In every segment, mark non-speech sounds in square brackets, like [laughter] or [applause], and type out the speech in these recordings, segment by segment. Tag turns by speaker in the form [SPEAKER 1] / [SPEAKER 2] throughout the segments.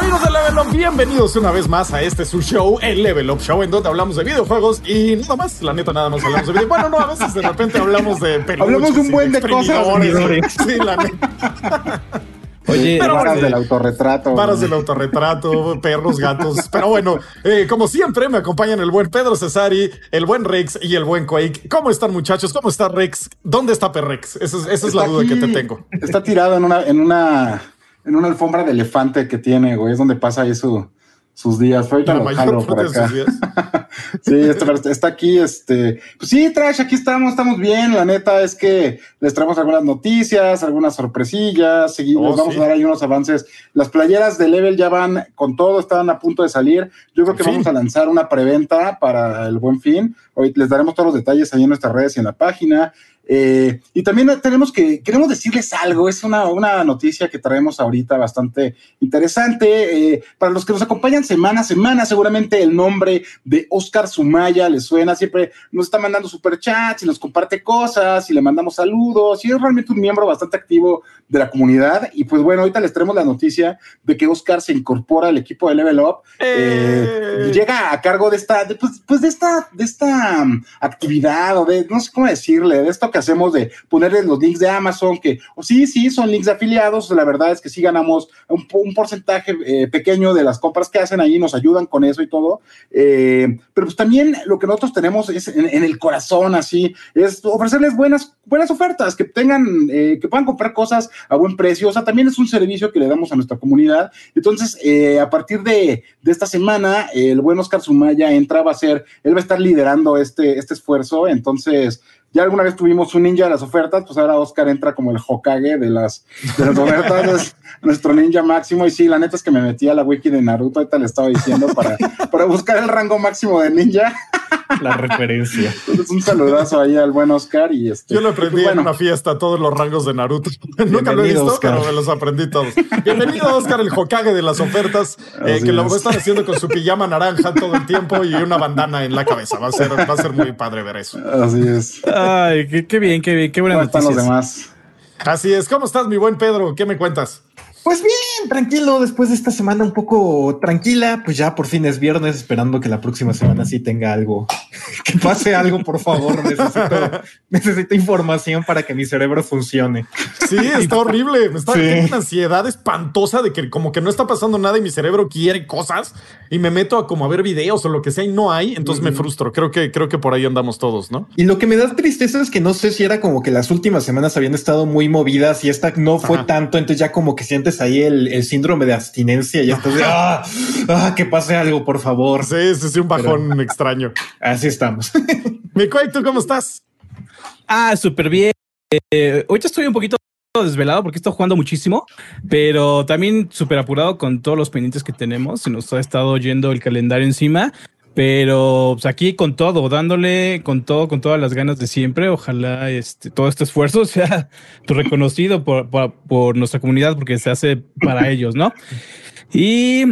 [SPEAKER 1] Amigos de Level Up, bienvenidos una vez más a este su show, el Level Up Show, en donde hablamos de videojuegos y nada más, la neta, nada más hablamos de videojuegos. Bueno, no, a veces de repente hablamos de peluches
[SPEAKER 2] Hablamos de un buen de cosas.
[SPEAKER 1] Sí, la neta.
[SPEAKER 3] Oye,
[SPEAKER 1] Pero
[SPEAKER 2] Varas
[SPEAKER 1] bueno,
[SPEAKER 2] del autorretrato.
[SPEAKER 1] Varas del autorretrato, perros, gatos. Pero bueno, eh, como siempre, me acompañan el buen Pedro Cesari, el buen Rex y el buen Quake. ¿Cómo están, muchachos? ¿Cómo está Rex? ¿Dónde está Perrex? Esa es, esa es la duda que te tengo.
[SPEAKER 2] Está tirado en una, en una, en una alfombra de elefante que tiene, güey. Es donde pasa ahí su, sus días. Fue ahorita
[SPEAKER 1] La
[SPEAKER 2] lo
[SPEAKER 1] mayor
[SPEAKER 2] jalo por
[SPEAKER 1] parte de
[SPEAKER 2] acá.
[SPEAKER 1] sus días. [laughs]
[SPEAKER 2] Sí, está, está aquí, este, pues sí, Trash, aquí estamos, estamos bien. La neta es que les traemos algunas noticias, algunas sorpresillas, seguimos,
[SPEAKER 1] Oh,
[SPEAKER 2] vamos
[SPEAKER 1] sí.
[SPEAKER 2] a dar ahí unos avances. Las playeras de Level ya van con todo, estaban a punto de salir. Yo creo que
[SPEAKER 1] Fin.
[SPEAKER 2] vamos a lanzar una preventa para el buen fin. Hoy les daremos todos los detalles ahí en nuestras redes y en la página. Eh, y también tenemos que, queremos decirles algo, es una, una noticia que traemos ahorita bastante interesante. Eh, para los que nos acompañan semana a semana, seguramente el nombre de Oscar Sumaya les suena, siempre nos está mandando superchats y nos comparte cosas y le mandamos saludos y es realmente un miembro bastante activo de la comunidad. Y pues bueno, ahorita les traemos la noticia de que Oscar se incorpora al equipo de Level Up. Eh,
[SPEAKER 1] Eh.
[SPEAKER 2] llega a cargo de esta, de, pues, pues de esta, de esta um, actividad o de, no sé cómo decirle, de esto que hacemos de ponerles los links de Amazon, que o sí, sí, son links de afiliados, la verdad es que sí ganamos un, po- un porcentaje eh, pequeño de las compras que hacen ahí, nos ayudan con eso y todo, eh, pero pues también lo que nosotros tenemos es en, el corazón, así, es ofrecerles buenas, buenas ofertas, que tengan, eh, que puedan comprar cosas a buen precio, o sea, también es un servicio que le damos a nuestra comunidad, entonces, a partir de, de esta semana, el buen Oscar Sumaya entra, va a ser, él va a estar liderando este, este esfuerzo, entonces, ya alguna vez tuvimos un ninja de las ofertas, pues ahora Oscar entra como el Hokage de las, de las ofertas, es nuestro ninja máximo. Y sí, la neta es que me metí a la wiki de Naruto, ahorita le estaba diciendo, para, para buscar el rango máximo de ninja.
[SPEAKER 3] la referencia.
[SPEAKER 2] Entonces, un saludazo ahí al buen Oscar. Y este,
[SPEAKER 1] Yo lo aprendí
[SPEAKER 2] pues,
[SPEAKER 1] en una fiesta, todos los rangos de Naruto. [laughs] Nunca lo he visto,
[SPEAKER 3] Oscar.
[SPEAKER 1] pero me los aprendí todos. Bienvenido, Oscar, el Hokage de las ofertas, eh, que lo
[SPEAKER 2] es.
[SPEAKER 1] va a estar haciendo con su pijama naranja todo el tiempo y una bandana en la cabeza. Va a ser, va a ser muy padre ver eso.
[SPEAKER 2] Así es.
[SPEAKER 3] Ay, qué, qué bien, qué bien, qué buena
[SPEAKER 2] ¿Cómo están los
[SPEAKER 3] noticia.
[SPEAKER 2] demás?
[SPEAKER 1] Así es. ¿Cómo estás, mi buen Pedro? ¿Qué me cuentas?
[SPEAKER 4] Pues bien, tranquilo, después de esta semana un poco tranquila, pues ya por fin es viernes, esperando que la próxima semana sí tenga algo, [laughs] que pase algo, por favor, necesito, necesito información para que mi cerebro funcione.
[SPEAKER 1] Sí, está horrible. Me está
[SPEAKER 4] Sí.
[SPEAKER 1] una ansiedad espantosa de que como que no está pasando nada y mi cerebro quiere cosas y me meto a como a ver videos o lo que sea y no hay. Entonces me frustro. Creo que, creo que por ahí andamos todos, ¿no?
[SPEAKER 4] Y lo que me da tristeza es que no sé si era como que las últimas semanas habían estado muy movidas y esta no fue
[SPEAKER 1] Ajá.
[SPEAKER 4] tanto, entonces ya como que sientes ahí el, el síndrome de abstinencia y ya estás de, ah, ah, que pase algo, por favor.
[SPEAKER 1] Sí, sí, sí, un bajón extraño.
[SPEAKER 4] Así estamos. [laughs]
[SPEAKER 1] Mi ¿tú cómo estás?
[SPEAKER 3] Ah, súper bien. Eh, ahorita estoy un poquito desvelado porque estoy jugando muchísimo, pero también súper apurado con todos los pendientes que tenemos. Se nos ha estado yendo el calendario encima, pero pues, aquí con todo, dándole con todo, con todas las ganas de siempre. Ojalá este, todo este esfuerzo [laughs] sea reconocido por, por, por nuestra comunidad porque se hace para ellos, ¿no? Y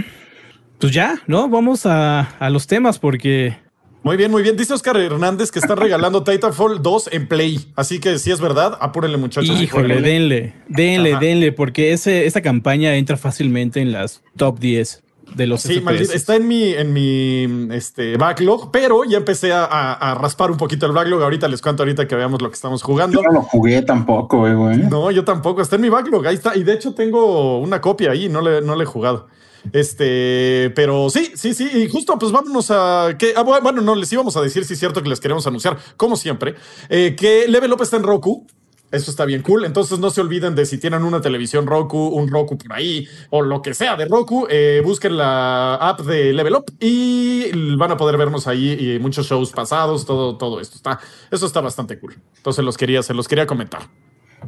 [SPEAKER 3] pues ya, ¿no? Vamos a, a los temas porque
[SPEAKER 1] Muy bien, muy bien. Dice Oscar Hernández que están regalando Titanfall 2 en Play. Así que si es verdad, apúrenle, muchachos.
[SPEAKER 3] Híjole, denle, denle,
[SPEAKER 1] Ajá.
[SPEAKER 3] denle, porque ese, esa campaña entra fácilmente en las top 10 de los
[SPEAKER 1] Sí,
[SPEAKER 3] FPS.
[SPEAKER 1] está en mi, en mi este, backlog, pero ya empecé a, a- a raspar un poquito el backlog. Ahorita les cuento ahorita que veamos lo que estamos jugando.
[SPEAKER 2] Yo no lo jugué tampoco, eh, güey.
[SPEAKER 1] No, yo tampoco. Está en mi backlog. Ahí está. Y de hecho tengo una copia ahí. No le, no le he jugado. Este, pero sí, sí, sí. Y justo, pues vámonos a que, ah, bu- bueno, no les íbamos a decir si es cierto que les queremos anunciar, como siempre, eh, que Level Up está en Roku. Eso está bien cool. Entonces no se olviden de si tienen una televisión Roku, un Roku por ahí o lo que sea de Roku, eh, busquen la app de Level Up y van a poder vernos ahí y muchos shows pasados, todo, todo esto está, eso está bastante cool. Entonces los quería, se los quería comentar.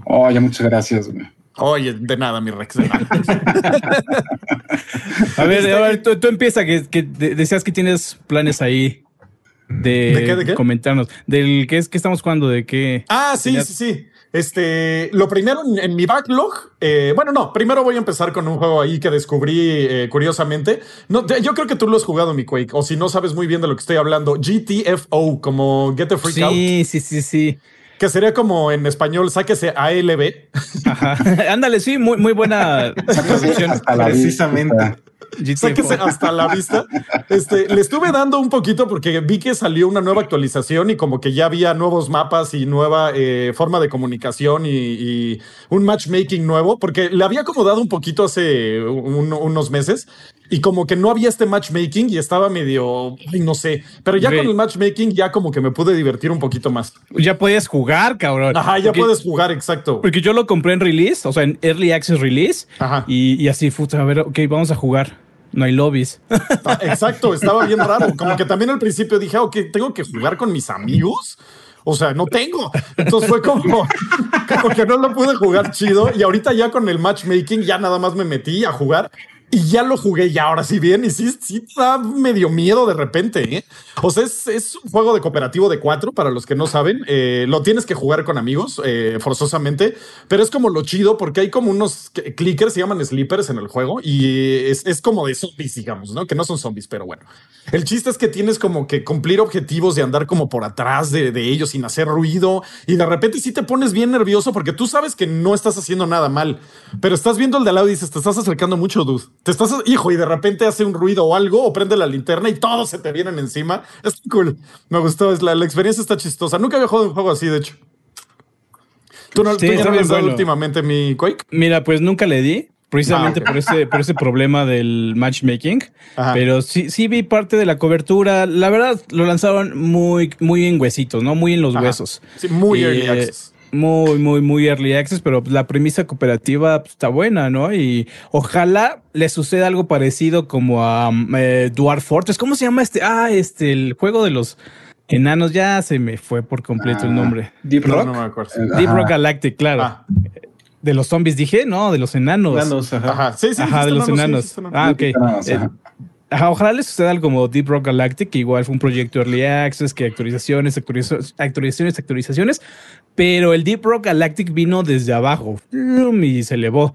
[SPEAKER 2] Oye, muchas gracias, güey.
[SPEAKER 1] Oye, de nada, mi Rex, de nada. [laughs]
[SPEAKER 3] A ver, a ver, tú, tú empieza, que, que de- decías que tienes planes ahí de,
[SPEAKER 1] ¿De qué, de qué?
[SPEAKER 3] comentarnos. Del que es que estamos jugando, de qué.
[SPEAKER 1] ah, sí,
[SPEAKER 3] Tenías-
[SPEAKER 1] sí, sí. Este, lo primero en, mi backlog, eh, bueno, no, primero voy a empezar con un juego ahí que descubrí eh, curiosamente. No, yo creo que tú lo has jugado, mi Quake, o si no sabes muy bien de lo que estoy hablando, GTFO, como Get the Freak Out.
[SPEAKER 3] Sí, sí, sí, sí.
[SPEAKER 1] Que sería como en español, sáquese ALB.
[SPEAKER 3] Ajá. [laughs] Ándale, sí, muy, muy buena traducción.
[SPEAKER 4] Precisamente.
[SPEAKER 1] Sáquese hasta la vista. Este, le estuve dando un poquito porque vi que salió una nueva actualización y como que ya había nuevos mapas y nueva eh, forma de comunicación y, un matchmaking nuevo, porque le había acomodado un poquito hace unos meses y como que no había este matchmaking y estaba medio, no sé, pero ya con el matchmaking ya como que me pude divertir un poquito más.
[SPEAKER 3] Ya podías jugar, cabrón.
[SPEAKER 1] Ajá, ya puedes jugar, exacto.
[SPEAKER 3] Porque yo lo compré en release, o sea, en Early Access Release. Ajá. Y, y así, fue, a ver, ok, vamos a jugar no hay lobbies.
[SPEAKER 1] Ah, [laughs] exacto, estaba bien raro. Como que también al principio dije, ok, tengo que jugar con mis amigos. O sea, no tengo. Entonces fue como, [laughs] como que no lo pude jugar chido. Y ahorita ya con el matchmaking ya nada más me metí a jugar y ya lo jugué y ahora sí bien y sí, sí da medio miedo de repente. ¿eh? O sea, es, un juego de cooperativo de cuatro para los que no saben. Eh, lo tienes que jugar con amigos eh, forzosamente, pero es como lo chido porque hay como unos clickers, se llaman sleepers en el juego y es, es, como de zombies, digamos, ¿no? Que no son zombies, pero bueno. El chiste es que tienes como que cumplir objetivos de andar como por atrás de, de ellos sin hacer ruido y de repente sí te pones bien nervioso porque tú sabes que no estás haciendo nada mal, pero estás viendo el de al lado y dices, te estás acercando mucho, dude te estás, hijo, y de repente hace un ruido o algo, o prende la linterna y todos se te vienen encima. Es cool. Me gustó. Es la, la, experiencia está chistosa. Nunca había jugado un juego así, de hecho. ¿Tú no, sí, ¿tú ya no has dado últimamente mi Quake?
[SPEAKER 3] Mira, pues nunca le di. Precisamente ah, por ese, por ese problema del matchmaking. Pero sí, sí vi parte de la cobertura. La verdad, lo lanzaron muy, muy en huesitos, ¿no? Muy en los huesos.
[SPEAKER 1] Sí, muy early access
[SPEAKER 3] muy, muy, muy early access, pero la premisa cooperativa está buena, ¿no? Y ojalá le suceda algo parecido como a um, eh, Dwarf Fortress. ¿Cómo se llama este? Ah, este, el juego de los enanos. Ya se me fue por completo el ah, nombre.
[SPEAKER 4] Deep Rock. No,
[SPEAKER 1] me acuerdo.
[SPEAKER 3] Deep Rock Galactic, claro. Ah. De los zombies dije, no, de los enanos.
[SPEAKER 4] enanos
[SPEAKER 1] ajá. Sí, sí,
[SPEAKER 3] ajá, de los enanos. ah, ok. Eh, ojalá les suceda algo como Deep Rock Galactic, que igual fue un proyecto Early Access, que actualizaciones, actualizaciones, actualizaciones, actualizaciones, pero el Deep Rock Galactic vino desde abajo y se elevó.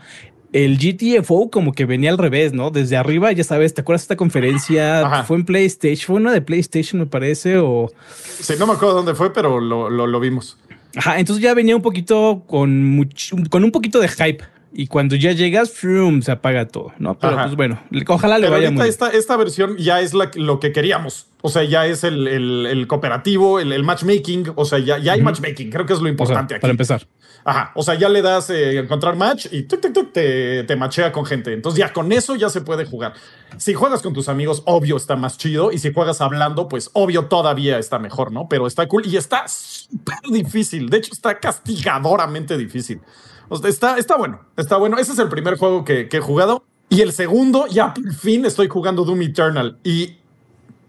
[SPEAKER 3] El GTFO como que venía al revés, ¿no? Desde arriba, ya sabes, ¿te acuerdas de esta conferencia? Fue en PlayStation, fue una de PlayStation, me parece, o...
[SPEAKER 1] Sí, no me acuerdo dónde fue, pero lo, lo, vimos.
[SPEAKER 3] Ajá, entonces ya venía un poquito con, con un poquito de hype y cuando ya llegas, frum, se apaga todo, ¿no? Pero pues bueno, ojalá le vaya muy
[SPEAKER 1] esta, esta versión ya es lo que queríamos. O sea, ya es el, el, cooperativo, el, matchmaking. O sea, ya, ya hay matchmaking. Creo que es lo importante aquí.
[SPEAKER 3] Para empezar.
[SPEAKER 1] Ajá. O sea, ya le das eh, encontrar match y te, te machea con gente. Entonces, ya con eso ya se puede jugar. Si juegas con tus amigos, obvio está más chido. Y si juegas hablando, pues obvio todavía está mejor, ¿no? Pero está cool y está súper difícil. De hecho, está castigadoramente difícil está, está bueno, está bueno. Ese es el primer juego que, he jugado. Y el segundo, ya por fin estoy jugando Doom Eternal. Y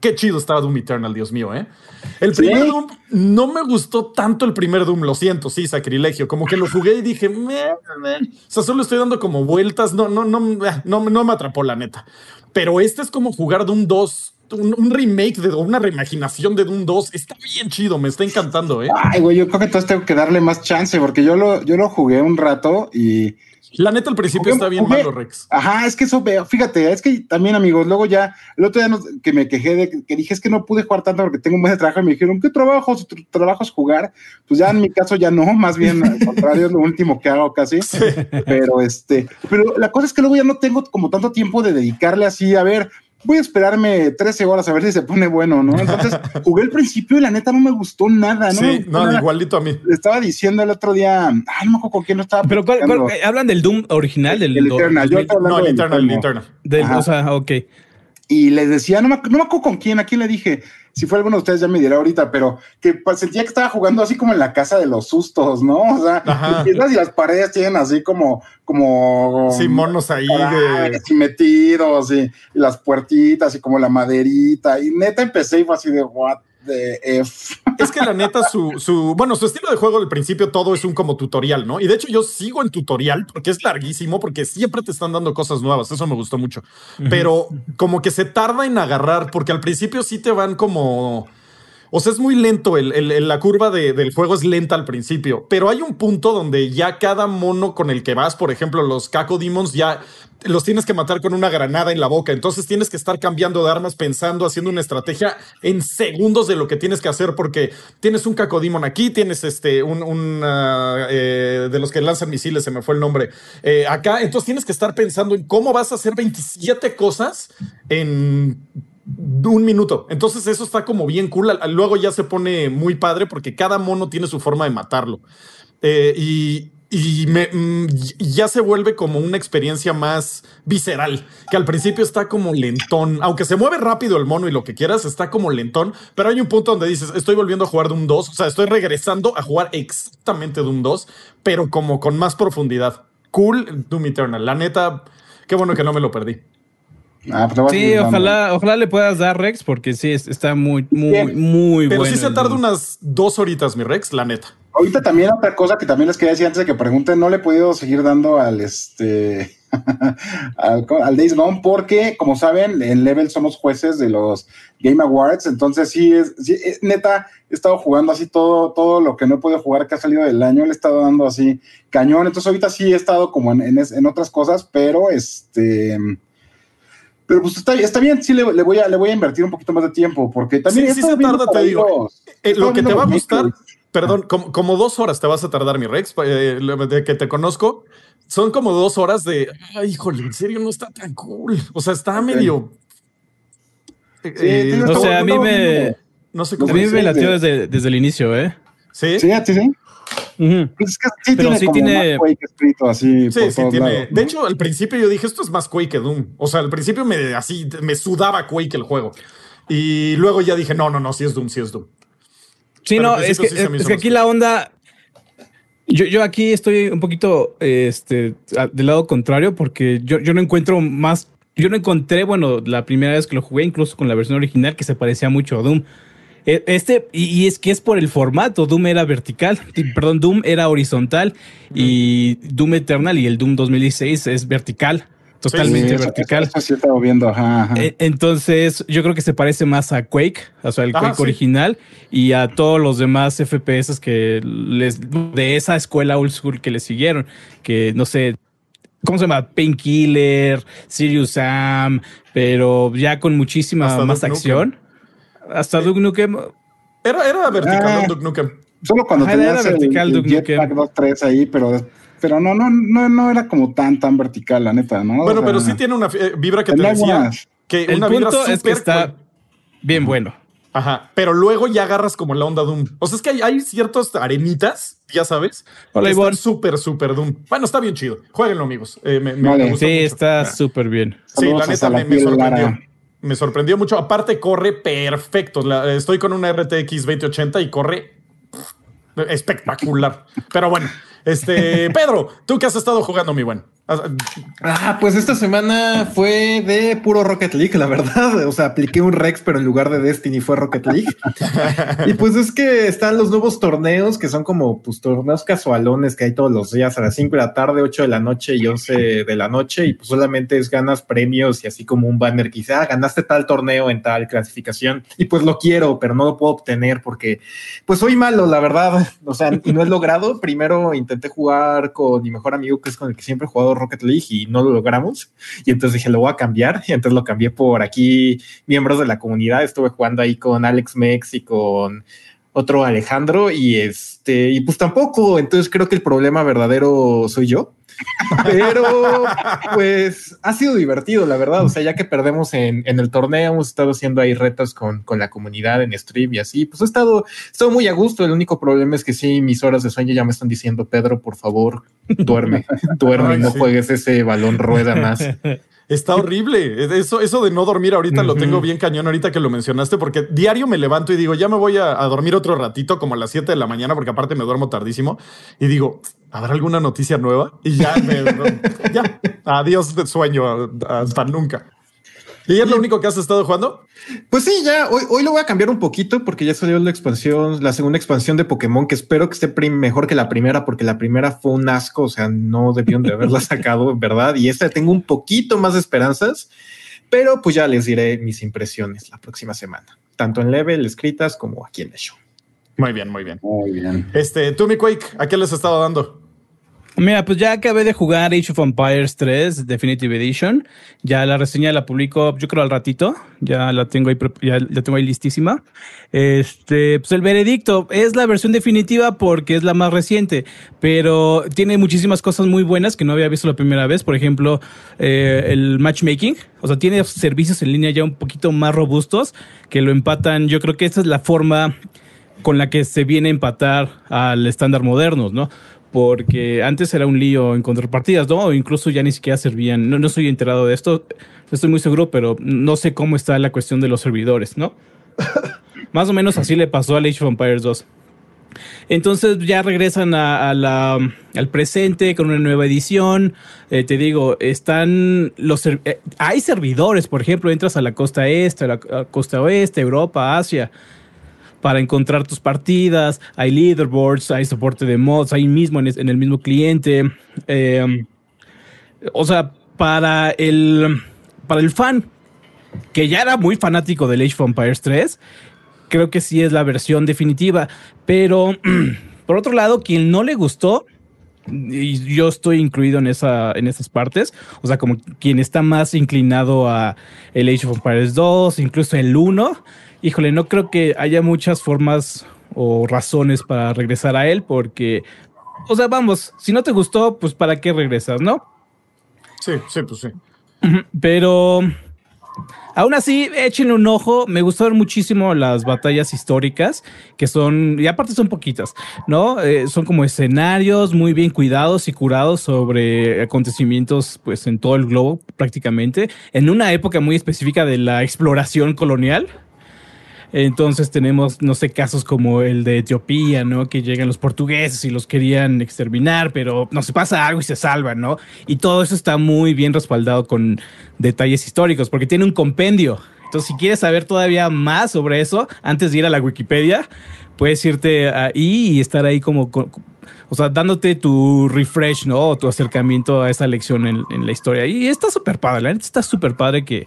[SPEAKER 1] qué chido estaba Doom Eternal, Dios mío, ¿eh? El primer Doom no me gustó tanto el primer Doom, lo siento, sí, sacrilegio. Como que lo jugué y dije, meh, o sea, solo estoy dando como vueltas, no, no, no, no, no me atrapó la neta. Pero este es como jugar Doom 2 un, remake de una reimaginación de Doom 2 está bien chido, me está encantando, ¿eh?
[SPEAKER 2] Ay, güey, yo creo que entonces tengo que darle más chance porque yo lo, yo lo jugué un rato y.
[SPEAKER 1] La neta, al principio está bien malo, Rex.
[SPEAKER 2] Ajá, es que eso veo, fíjate, es que también, amigos, luego ya, el otro día que me quejé de que dije es que no pude jugar tanto porque tengo un mes de trabajo y me dijeron, ¿qué trabajo? ¿Tu trabajo es jugar? Pues ya en mi caso ya no, [laughs] más bien al contrario, es lo último que hago casi. Pero este, pero la cosa es que luego ya no tengo como tanto tiempo de dedicarle así, a ver, voy a esperarme 13 horas a ver si se pone bueno, ¿no? Entonces [laughs] jugué el principio y la neta no me gustó nada, ¿no?
[SPEAKER 1] Sí, no, igualito a mí.
[SPEAKER 2] Estaba diciendo el otro día, ay, no me acuerdo con quién no estaba.
[SPEAKER 3] Pero ¿cuál, eh, hablan del Doom original, del
[SPEAKER 2] el Eternal. Yo
[SPEAKER 1] no, el Eternal, el Eternal.
[SPEAKER 3] o sea, ok.
[SPEAKER 2] Y les decía, no me, no me acuerdo con quién, a quién le dije, si fue alguno de ustedes ya me dirá ahorita, pero que pues, sentía que estaba jugando así como en la casa de los sustos, ¿no? O sea, y las paredes tienen así como, como
[SPEAKER 1] sí, monos ahí
[SPEAKER 2] de... metidos y, y, las puertitas y como la maderita. Y neta empecé y fue así de what de F. [laughs]
[SPEAKER 1] Es que la neta, su, su, bueno, su estilo de juego al principio todo es un como tutorial, ¿no? Y de hecho yo sigo en tutorial porque es larguísimo, porque siempre te están dando cosas nuevas, eso me gustó mucho. Pero como que se tarda en agarrar, porque al principio sí te van como O sea, es muy lento, el, el- la curva de- del juego es lenta al principio, pero hay un punto donde ya cada mono con el que vas, por ejemplo, los Caco Demons, ya los tienes que matar con una granada en la boca. Entonces tienes que estar cambiando de armas, pensando, haciendo una estrategia en segundos de lo que tienes que hacer, porque tienes un Caco Demon aquí, tienes este, un, un, ah, eh, de los que lanzan misiles, se me fue el nombre, eh, acá. Entonces tienes que estar pensando en cómo vas a hacer 27 cosas en un minuto. Entonces eso está como bien cool. Luego ya se pone muy padre porque cada mono tiene su forma de matarlo. Eh, y mm, ya se vuelve como una experiencia más visceral, que al principio está como lentón, aunque se mueve rápido el mono y lo que quieras, está como lentón, pero hay un punto donde dices, estoy volviendo a jugar Doom 2, o sea, estoy regresando a jugar exactamente Doom 2, pero como con más profundidad. Cool Doom Eternal, la neta, qué bueno que no me lo perdí.
[SPEAKER 2] Ah, pues
[SPEAKER 3] Sí, ojalá, ojalá le puedas dar Rex, porque sí, es- está muy, muy,
[SPEAKER 2] Bien.
[SPEAKER 3] muy
[SPEAKER 1] Pero
[SPEAKER 3] bueno.
[SPEAKER 1] sí se tarda unas dos horitas, mi Rex, la neta.
[SPEAKER 2] Ahorita también otra cosa que también les quería decir antes de que pregunten, no le he podido seguir dando al este [laughs] al, al Days Gone porque, como saben, en Level somos jueces de los Game Awards, entonces sí es, sí, es- neta, he estado jugando así todo, todo lo que no he podido jugar que ha salido del año, le he estado dando así cañón, entonces ahorita sí he estado como en, en otras cosas, pero este... Pero pues está, está bien, sí le, le voy a, le voy a invertir un poquito más de tiempo, porque también...
[SPEAKER 1] Sí, sí se tarda, te digo. Eh,
[SPEAKER 2] estado
[SPEAKER 1] lo que te va a gustar, perdón, como, como dos horas te vas a tardar, mi Rex, eh, de que te conozco. Son como dos horas de, ay, híjole, en serio no está tan cool. O sea, está medio. eh,
[SPEAKER 2] Sí,
[SPEAKER 1] eh,
[SPEAKER 3] O sea, a mí me,
[SPEAKER 2] mundo.
[SPEAKER 1] no sé
[SPEAKER 3] a mí
[SPEAKER 2] Sí,
[SPEAKER 3] me
[SPEAKER 2] sí,
[SPEAKER 3] latió
[SPEAKER 2] de-
[SPEAKER 3] desde, desde el inicio, ¿eh?
[SPEAKER 1] Sí,
[SPEAKER 2] Sí, a Pues es que sí
[SPEAKER 3] Pero
[SPEAKER 2] tiene
[SPEAKER 3] sí
[SPEAKER 2] como
[SPEAKER 3] tiene-
[SPEAKER 2] más Quake escrito así
[SPEAKER 1] sí,
[SPEAKER 2] por
[SPEAKER 1] sí
[SPEAKER 2] todos
[SPEAKER 1] tiene.
[SPEAKER 2] lados, ¿no?
[SPEAKER 1] De hecho, al principio yo dije, esto es más Quake que Doom. O sea, al principio me así me sudaba Quake el juego. Y luego ya dije, no, no, no, sí es Doom, sí es Doom.
[SPEAKER 3] Sí,
[SPEAKER 1] Pero
[SPEAKER 3] no, es que,
[SPEAKER 1] sí
[SPEAKER 3] es que aquí la onda. Yo, yo aquí estoy un poquito este, a- del lado contrario porque yo, yo no encuentro más. Yo no encontré, bueno, la primera vez que lo jugué, incluso con la versión original, que se parecía mucho a Doom. E- Este, y, y es que es por el formato. Doom era vertical, [laughs] perdón, Doom era horizontal y Doom Eternal y el Doom 2016 es vertical, totalmente
[SPEAKER 2] Sí, eso-
[SPEAKER 3] vertical.
[SPEAKER 2] Eso, eso sí viendo, ajá, ajá.
[SPEAKER 3] E- Entonces, yo creo que se parece más a Quake, o sea, el
[SPEAKER 1] Ajá,
[SPEAKER 3] Quake
[SPEAKER 1] sí.
[SPEAKER 3] original, y a todos los demás FPS que les de esa escuela old school que le siguieron, que no sé, ¿cómo se llama? Painkiller, Sirius Sam, pero ya con muchísima
[SPEAKER 1] Hasta
[SPEAKER 3] más
[SPEAKER 1] Duke
[SPEAKER 3] acción. Hasta Duke Nukem.
[SPEAKER 1] Era, era vertical,
[SPEAKER 2] Ah.
[SPEAKER 1] ¿no? Duke Nukem.
[SPEAKER 2] Solo cuando
[SPEAKER 3] Ajá,
[SPEAKER 2] tenías
[SPEAKER 3] era
[SPEAKER 2] el,
[SPEAKER 3] vertical,
[SPEAKER 2] el
[SPEAKER 3] Duke
[SPEAKER 2] Jetpack
[SPEAKER 3] Nukem.
[SPEAKER 2] 2.3 ahí, pero, pero no, no, no, no era como tan, tan vertical, la neta, ¿no?
[SPEAKER 1] Bueno,
[SPEAKER 2] O
[SPEAKER 1] pero sí tiene una eh, vibra que te decía. Que
[SPEAKER 3] El
[SPEAKER 1] una vibra
[SPEAKER 3] es que
[SPEAKER 1] súper
[SPEAKER 3] está bien bueno.
[SPEAKER 1] Ajá, pero luego ya agarras como la onda Doom. O sea, es que hay, hay ciertas arenitas, ya sabes,
[SPEAKER 3] Hola,
[SPEAKER 1] que
[SPEAKER 3] Ivonne.
[SPEAKER 1] están súper, súper Doom. Bueno, está bien chido. Jueguenlo, amigos. Eh, me, me-
[SPEAKER 2] Vale.
[SPEAKER 1] me gustó
[SPEAKER 3] Sí,
[SPEAKER 1] mucho.
[SPEAKER 3] está
[SPEAKER 1] Ah.
[SPEAKER 3] súper bien.
[SPEAKER 1] Sí, la neta me, me sorprendió.
[SPEAKER 2] Lara.
[SPEAKER 1] Me sorprendió mucho. Aparte, corre perfecto. Estoy con una RTX 2080 y corre espectacular. Pero bueno, este Pedro, ¿tú qué has estado jugando, mi buen? Ah,
[SPEAKER 4] Ah, pues esta semana fue de puro Rocket League, la verdad. O sea, apliqué un Rex, pero en lugar de Destiny fue Rocket League. y pues es que están los nuevos torneos que son como pues torneos casualones que hay todos los días a las 5 de la tarde, 8 de la noche y 11 de la noche. Y pues solamente es ganas premios y así como un banner quizá ganaste tal torneo en tal clasificación. Y pues lo quiero, pero no lo puedo obtener porque pues soy malo, la verdad. O sea, y no he logrado. Primero intenté jugar con mi mejor amigo, que es con el que siempre he jugado Rocket League, y no lo logramos. Y entonces dije, lo voy a cambiar. Y entonces lo cambié por aquí, miembros de la comunidad. Estuve jugando ahí con Alex Mex y con otro Alejandro. Y este, y pues tampoco. Entonces creo que el problema verdadero soy yo. Pero pues ha sido divertido, la verdad. O sea, ya que perdemos en, en el torneo, hemos estado haciendo ahí retos con, con la comunidad en stream y así. Pues he estado, he estado muy a gusto. El único problema es que sí, mis horas de sueño ya me están diciendo, Pedro, por favor, duerme, [laughs] duerme
[SPEAKER 1] Ay,
[SPEAKER 4] y no
[SPEAKER 1] sí.
[SPEAKER 4] juegues ese balón rueda más. [laughs]
[SPEAKER 1] Está horrible. Eso, eso de no dormir ahorita lo tengo bien cañón ahorita que lo mencionaste, porque diario me levanto y digo, ya me voy a, a dormir otro ratito, como a las 7 de la mañana, porque aparte me duermo tardísimo. Y digo, ¿habrá alguna noticia nueva? Y ya, me, [laughs] ya, adiós de sueño, hasta nunca. ¿Y es lo único que has estado jugando?
[SPEAKER 4] Pues sí, ya hoy, hoy lo voy a cambiar un poquito porque ya salió la expansión, la segunda expansión de Pokémon, que espero que esté mejor que la primera, porque la primera fue un asco, o sea, no debieron de haberla [laughs] sacado, verdad. Y esta tengo un poquito más de esperanzas, pero pues ya les diré mis impresiones la próxima semana. tanto en level, escritas, como aquí en el show.
[SPEAKER 1] Muy bien, muy bien.
[SPEAKER 2] Muy bien.
[SPEAKER 1] Este, tú, mi Quake, ¿a qué les estado dando?
[SPEAKER 3] Mira, pues ya acabé de jugar Age of Empires 3 Definitive Edition. Ya la reseña la publico, yo creo al ratito. Ya la tengo ahí, pre- ya la tengo ahí listísima. Este, pues el veredicto es la versión definitiva porque es la más reciente, pero tiene muchísimas cosas muy buenas que no había visto la primera vez. Por ejemplo, eh, el matchmaking. O sea, tiene servicios en línea ya un poquito más robustos que lo empatan. Yo creo que esa es la forma con la que se viene a empatar al estándar modernos, ¿no? Porque antes era un lío encontrar partidas, ¿no? O incluso ya ni siquiera servían. No, no estoy enterado de esto, estoy muy seguro, pero no sé cómo está la cuestión de los servidores, ¿no? [laughs] Más o menos así le pasó al Age of Empires 2. Entonces ya regresan a, la, al presente con una nueva edición. Eh, te digo, están los eh, hay servidores, por ejemplo, entras a la costa este, a la costa oeste, Europa, Asia, para encontrar tus partidas. Hay leaderboards, hay soporte de mods ahí mismo en, el mismo cliente. Eh, o sea, para el para el fan que ya era muy fanático del Age of Empires 3, creo que sí es la versión definitiva. Pero [clears throat] por otro lado, quien no le gustó, y yo estoy incluido en esa en esas partes, o sea, como quien está más inclinado a el Age of Empires 2, incluso el 1, híjole, no creo que haya muchas formas o razones para regresar a él porque o sea, vamos, si no te gustó, pues para qué regresas, ¿no?
[SPEAKER 1] Sí, sí, pues sí.
[SPEAKER 3] Pero aún así, échenle un ojo. Me gustaron muchísimo las batallas históricas, que son, y aparte son poquitas, ¿no? Eh, son como escenarios muy bien cuidados y curados sobre acontecimientos, pues en todo el globo prácticamente, en una época muy específica de la exploración colonial. Entonces tenemos, no sé, casos como el de Etiopía, ¿no? Que llegan los portugueses y los querían exterminar, pero no se pasa algo y se salvan, ¿no? Y todo eso está muy bien respaldado con detalles históricos, porque tiene un compendio. Entonces, si quieres saber todavía más sobre eso, antes de ir a la Wikipedia, puedes irte ahí y estar ahí como, co- o sea, dándote tu refresh, ¿no? Tu acercamiento a esa lección en, en la historia. Y está súper padre, la neta está súper padre que,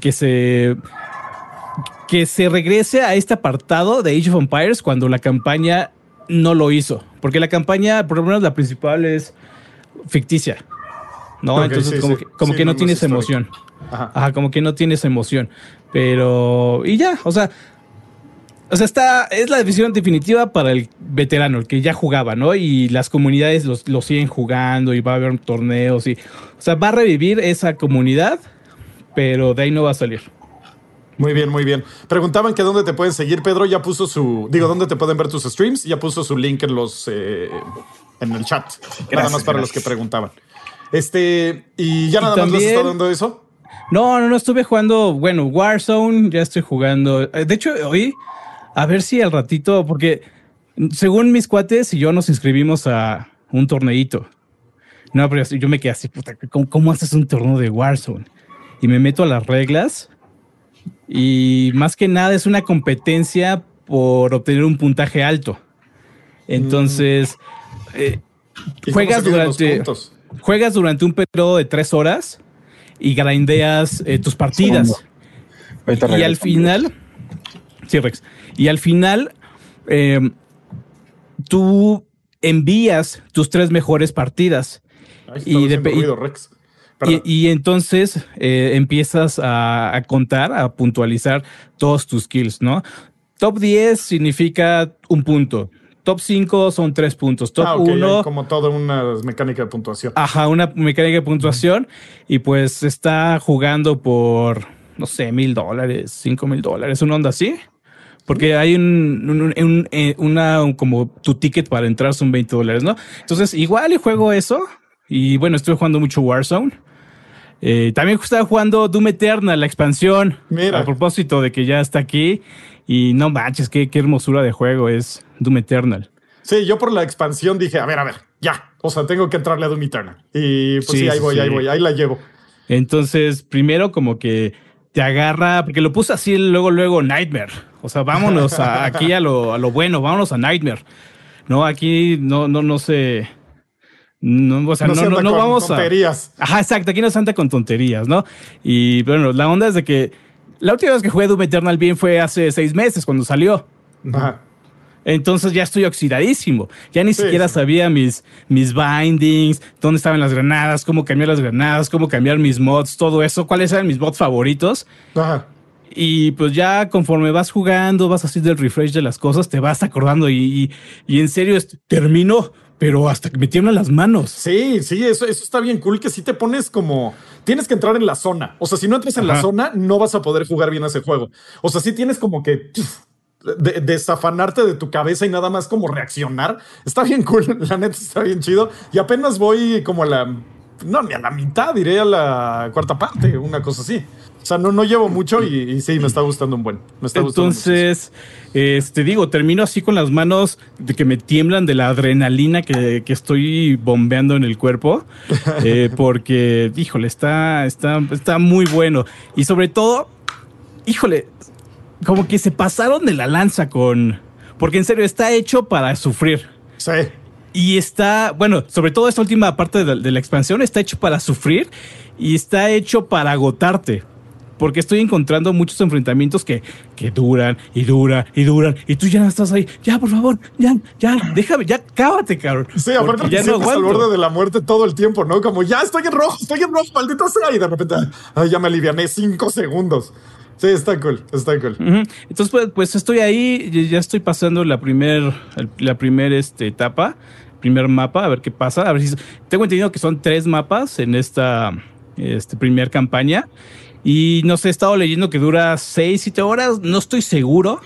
[SPEAKER 3] que se que se regrese a este apartado de Age of Empires cuando la campaña no lo hizo. Porque la campaña, por lo menos la principal, es ficticia. ¿no? Entonces,
[SPEAKER 1] sí,
[SPEAKER 3] como,
[SPEAKER 1] sí.
[SPEAKER 3] que, como
[SPEAKER 1] Sí,
[SPEAKER 3] que no
[SPEAKER 1] no es
[SPEAKER 3] tienes
[SPEAKER 1] histórico.
[SPEAKER 3] emoción.
[SPEAKER 1] Ajá.
[SPEAKER 3] Ajá, como que no tienes emoción. Pero. Y ya, o sea. O sea, está, es la decisión definitiva para el veterano, el que ya jugaba, ¿no? Y las comunidades los, lo siguen jugando y va a haber torneos y. O sea, va a revivir esa comunidad, pero de ahí no va a salir.
[SPEAKER 1] Muy bien, muy bien. Preguntaban que dónde te pueden seguir. Pedro ya puso su. Digo, dónde te pueden ver tus streams. Ya puso su link en los. eh, en el chat. nada más para los que preguntaban. Este. Y ya
[SPEAKER 3] Y
[SPEAKER 1] nada más les está dando eso.
[SPEAKER 3] No, no, no estuve jugando, bueno, Warzone, ya estoy jugando. Eh, De hecho, hoy, a ver si al ratito, porque según mis cuates y yo nos inscribimos a un torneito. No, pero yo me quedé así, puta, ¿cómo, cómo haces un torneo de Warzone? Y me meto a las reglas y más que nada es una competencia por obtener un puntaje alto. Entonces, eh,
[SPEAKER 1] ¿Y cómo
[SPEAKER 3] Juegas durante-
[SPEAKER 1] puntos?
[SPEAKER 3] juegas durante un periodo de tres horas y grindeas eh, tus partidas. Y al final, sí, Rex. Y al final, eh, tú envías tus tres mejores partidas. Y de- y-
[SPEAKER 1] ruido, Rex.
[SPEAKER 3] Y, y entonces eh, empiezas a, a contar, a puntualizar todos tus kills, ¿no? Top 10 significa un punto. Top 5 son tres puntos. Top
[SPEAKER 1] Ah, ok, hay
[SPEAKER 3] 1
[SPEAKER 1] como toda una mecánica de puntuación.
[SPEAKER 3] Ajá, una mecánica de puntuación y pues está jugando por, no sé, mil dólares, cinco mil dólares, una onda así. Porque hay un, un- un- eh, una, un- como tu ticket para entrar son 20 dólares, ¿no? Entonces, igual y juego eso. Y bueno, estoy jugando mucho Warzone. Eh, también estaba jugando Doom Eternal, la expansión.
[SPEAKER 1] Mira.
[SPEAKER 3] A propósito de que ya está aquí. Y no manches, qué, qué hermosura de juego es Doom Eternal.
[SPEAKER 1] Sí, yo por la expansión dije, a ver, a ver, ya. O sea, tengo que entrarle a Doom Eternal. Y pues sí,
[SPEAKER 3] Sí,
[SPEAKER 1] ahí
[SPEAKER 3] sí,
[SPEAKER 1] voy, ahí voy, ahí la llevo.
[SPEAKER 3] Entonces, primero como que te agarra, porque lo puse así luego, luego Nightmare. O sea, vámonos a- [laughs] aquí a lo, a lo bueno, vámonos a Nightmare. No, aquí no, no, no sé. No, o sea, no, no, no
[SPEAKER 1] con
[SPEAKER 3] vamos a. Ajá, exacto, aquí no se anda con tonterías, ¿no? Y bueno, la onda es de que la última vez que jugué Doom Eternal bien fue hace seis meses cuando salió.
[SPEAKER 1] Ajá.
[SPEAKER 3] Entonces ya estoy oxidadísimo. Ya ni
[SPEAKER 1] Sí,
[SPEAKER 3] siquiera
[SPEAKER 1] sí.
[SPEAKER 3] sabía mis, mis bindings, dónde estaban las granadas, cómo cambiar las granadas, cómo cambiar mis mods, todo eso, cuáles eran mis mods favoritos.
[SPEAKER 1] Ajá.
[SPEAKER 3] Y pues ya conforme vas jugando, vas haciendo el refresh de las cosas, te vas acordando y, y, y en serio terminó, pero hasta que me tiemblan las manos.
[SPEAKER 1] Sí, sí, eso, eso está bien cool que si te pones como tienes que entrar en la zona. O sea, si no entras en la zona, no vas a poder jugar bien ese juego. O sea, sí tienes como que de- desafanarte de tu cabeza y nada más como reaccionar. Está bien cool, [laughs] la neta está bien chido. Y apenas voy como a la, no, ni a la mitad, diré a la cuarta parte, una cosa así. O sea, no, no llevo mucho y, y sí, me está gustando un buen. Me está gustando
[SPEAKER 3] Entonces, este digo, termino así con las manos de que me tiemblan de la adrenalina que, que estoy bombeando en el cuerpo. [laughs] eh, porque, híjole, está, está, está muy bueno. Y sobre todo, híjole, como que se pasaron de la lanza con. Porque en serio, está hecho para sufrir.
[SPEAKER 1] Sí.
[SPEAKER 3] Y está, bueno, sobre todo esta última parte de, de la expansión está hecho para sufrir y está hecho para agotarte. Porque estoy encontrando muchos enfrentamientos que, que duran y duran y duran. Y tú ya no estás ahí. Ya, por favor, ya, ya, déjame, ya, cábate, cabrón.
[SPEAKER 1] Sí, aparte
[SPEAKER 3] ya no
[SPEAKER 1] al borde de la muerte todo el tiempo, ¿no? Como ya estoy en rojo, estoy en rojo, maldita sea. Y de repente, ay, ya me aliviané cinco segundos. Sí, está cool, está cool.
[SPEAKER 3] Ujú. Entonces, pues, pues estoy ahí, ya estoy pasando la primer, la primer este, etapa, primer mapa, a ver qué pasa. A ver si tengo entendido que son tres mapas en esta este, primer campaña. Y no sé, he estado leyendo que dura seis, siete horas, no estoy seguro,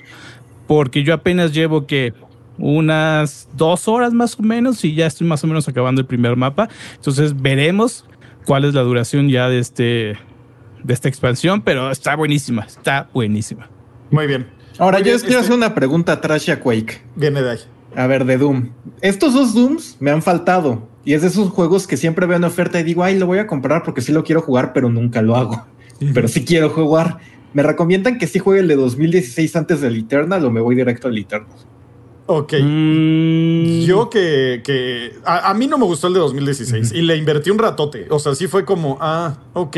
[SPEAKER 3] porque yo apenas llevo que unas dos horas más o menos y ya estoy más o menos acabando el primer mapa. Entonces veremos cuál es la duración ya de este de esta expansión, pero está buenísima, está buenísima.
[SPEAKER 1] Muy bien.
[SPEAKER 4] Ahora,
[SPEAKER 1] Muy
[SPEAKER 4] yo
[SPEAKER 1] bien,
[SPEAKER 4] les quiero
[SPEAKER 1] este-
[SPEAKER 4] hacer una pregunta trash a Quake.
[SPEAKER 1] Viene de ahí.
[SPEAKER 4] A ver, de Doom. Estos dos Dooms me han faltado. Y es de esos juegos que siempre veo en oferta y digo, ay, lo voy a comprar porque sí lo quiero jugar, pero nunca lo hago. Pero sí quiero jugar. ¿Me recomiendan que sí juegue el de 2016 antes del Eternal o me voy directo al Eternal?
[SPEAKER 1] Ok.
[SPEAKER 3] Mm,
[SPEAKER 1] Yo que, que a, a mí no me gustó el de 2016 y le invertí un ratote. O sea, sí fue como, ah, ok.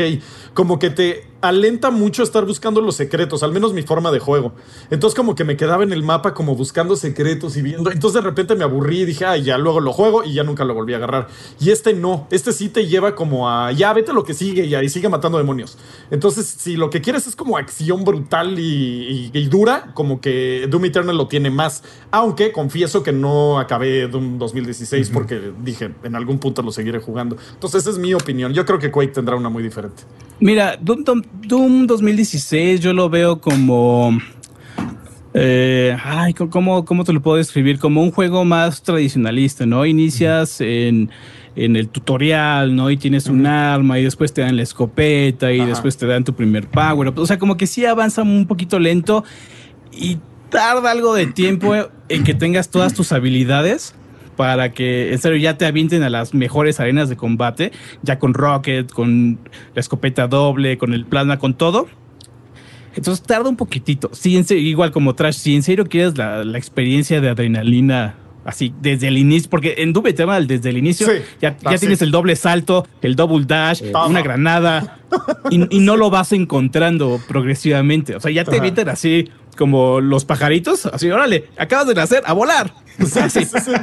[SPEAKER 1] Como que te alenta mucho estar buscando los secretos, al menos mi forma de juego. Entonces como que me quedaba en el mapa como buscando secretos y viendo. Entonces de repente me aburrí y dije, ah, ya luego lo juego y ya nunca lo volví a agarrar. Y este no, este sí te lleva como a, ya vete lo que sigue y ahí sigue matando demonios. Entonces si lo que quieres es como acción brutal y, y- y dura, como que Doom Eternal lo tiene más. Aunque confieso que no acabé Doom 2016 porque dije, en algún punto lo seguiré jugando. Entonces esa es mi opinión. Yo creo que Quake tendrá una muy diferente.
[SPEAKER 3] Mira, Doom, Doom- Doom 2016 yo lo veo como... eh, ay, ¿cómo, ¿cómo te lo puedo describir? Como un juego más tradicionalista, ¿no? Inicias en, en el tutorial, ¿no? Y tienes un arma y después te dan la escopeta y
[SPEAKER 1] Ajá.
[SPEAKER 3] después te dan tu primer power. O sea, como que sí avanza un poquito lento y tarda algo de tiempo en que tengas todas tus habilidades para que en serio ya te avienten a las mejores arenas de combate, ya con Rocket, con la escopeta doble, con el plasma, con todo. Entonces tarda un poquitito. Sí, en serio, igual como Trash, si en serio quieres la, la experiencia de adrenalina así desde el inicio, porque en Doom Eternal desde el inicio
[SPEAKER 1] Sí.
[SPEAKER 3] ya, ya
[SPEAKER 1] Ah,
[SPEAKER 3] tienes el doble salto, el double dash, una granada y, y no lo vas encontrando progresivamente. O sea, ya te avientan así como los pajaritos, así, órale, acabas de nacer, a volar. [laughs]
[SPEAKER 1] Sí, sí, sí, sí. [laughs]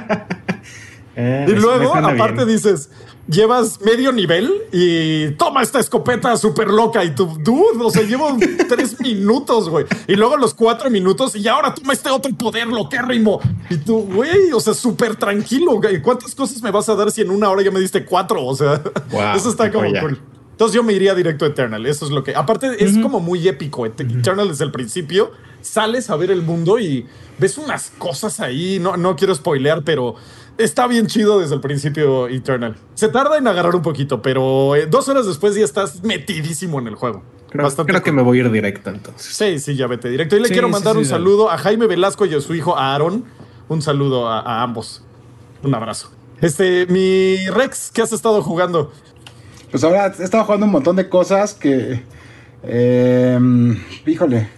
[SPEAKER 4] Eh,
[SPEAKER 1] Y luego, aparte,
[SPEAKER 4] bien.
[SPEAKER 1] dices, llevas medio nivel y toma esta escopeta súper loca. Y tú, dude, o sea, llevo [laughs] tres minutos, güey. Y luego los cuatro minutos, y ahora toma este otro poder loquérrimo. Y tú, güey, o sea, súper tranquilo. güey. ¿Cuántas cosas me vas a dar si en una hora ya me diste cuatro? O sea,
[SPEAKER 4] Wow,
[SPEAKER 1] eso está como cool. Entonces yo me iría directo a Eternal. Eso es lo que. Aparte, es como muy épico. Et- Eternal desde el principio. Sales a ver el mundo y ves unas cosas ahí. No, no quiero spoilear, pero está bien chido desde el principio Eternal. Se tarda en agarrar un poquito, pero eh, dos horas después ya estás metidísimo en el juego.
[SPEAKER 4] Creo,
[SPEAKER 1] Bastante
[SPEAKER 4] creo que me voy a ir directo entonces.
[SPEAKER 1] Sí, sí, ya vete directo. Y le
[SPEAKER 3] Sí,
[SPEAKER 1] quiero mandar
[SPEAKER 3] sí,
[SPEAKER 1] un
[SPEAKER 3] dale.
[SPEAKER 1] saludo a Jaime Velasco y a su hijo a Aaron. Un saludo a, a ambos. Un abrazo. Este, mi Rex, ¿qué has estado jugando?
[SPEAKER 2] Pues ahora he estado jugando un montón de cosas que. eh, híjole.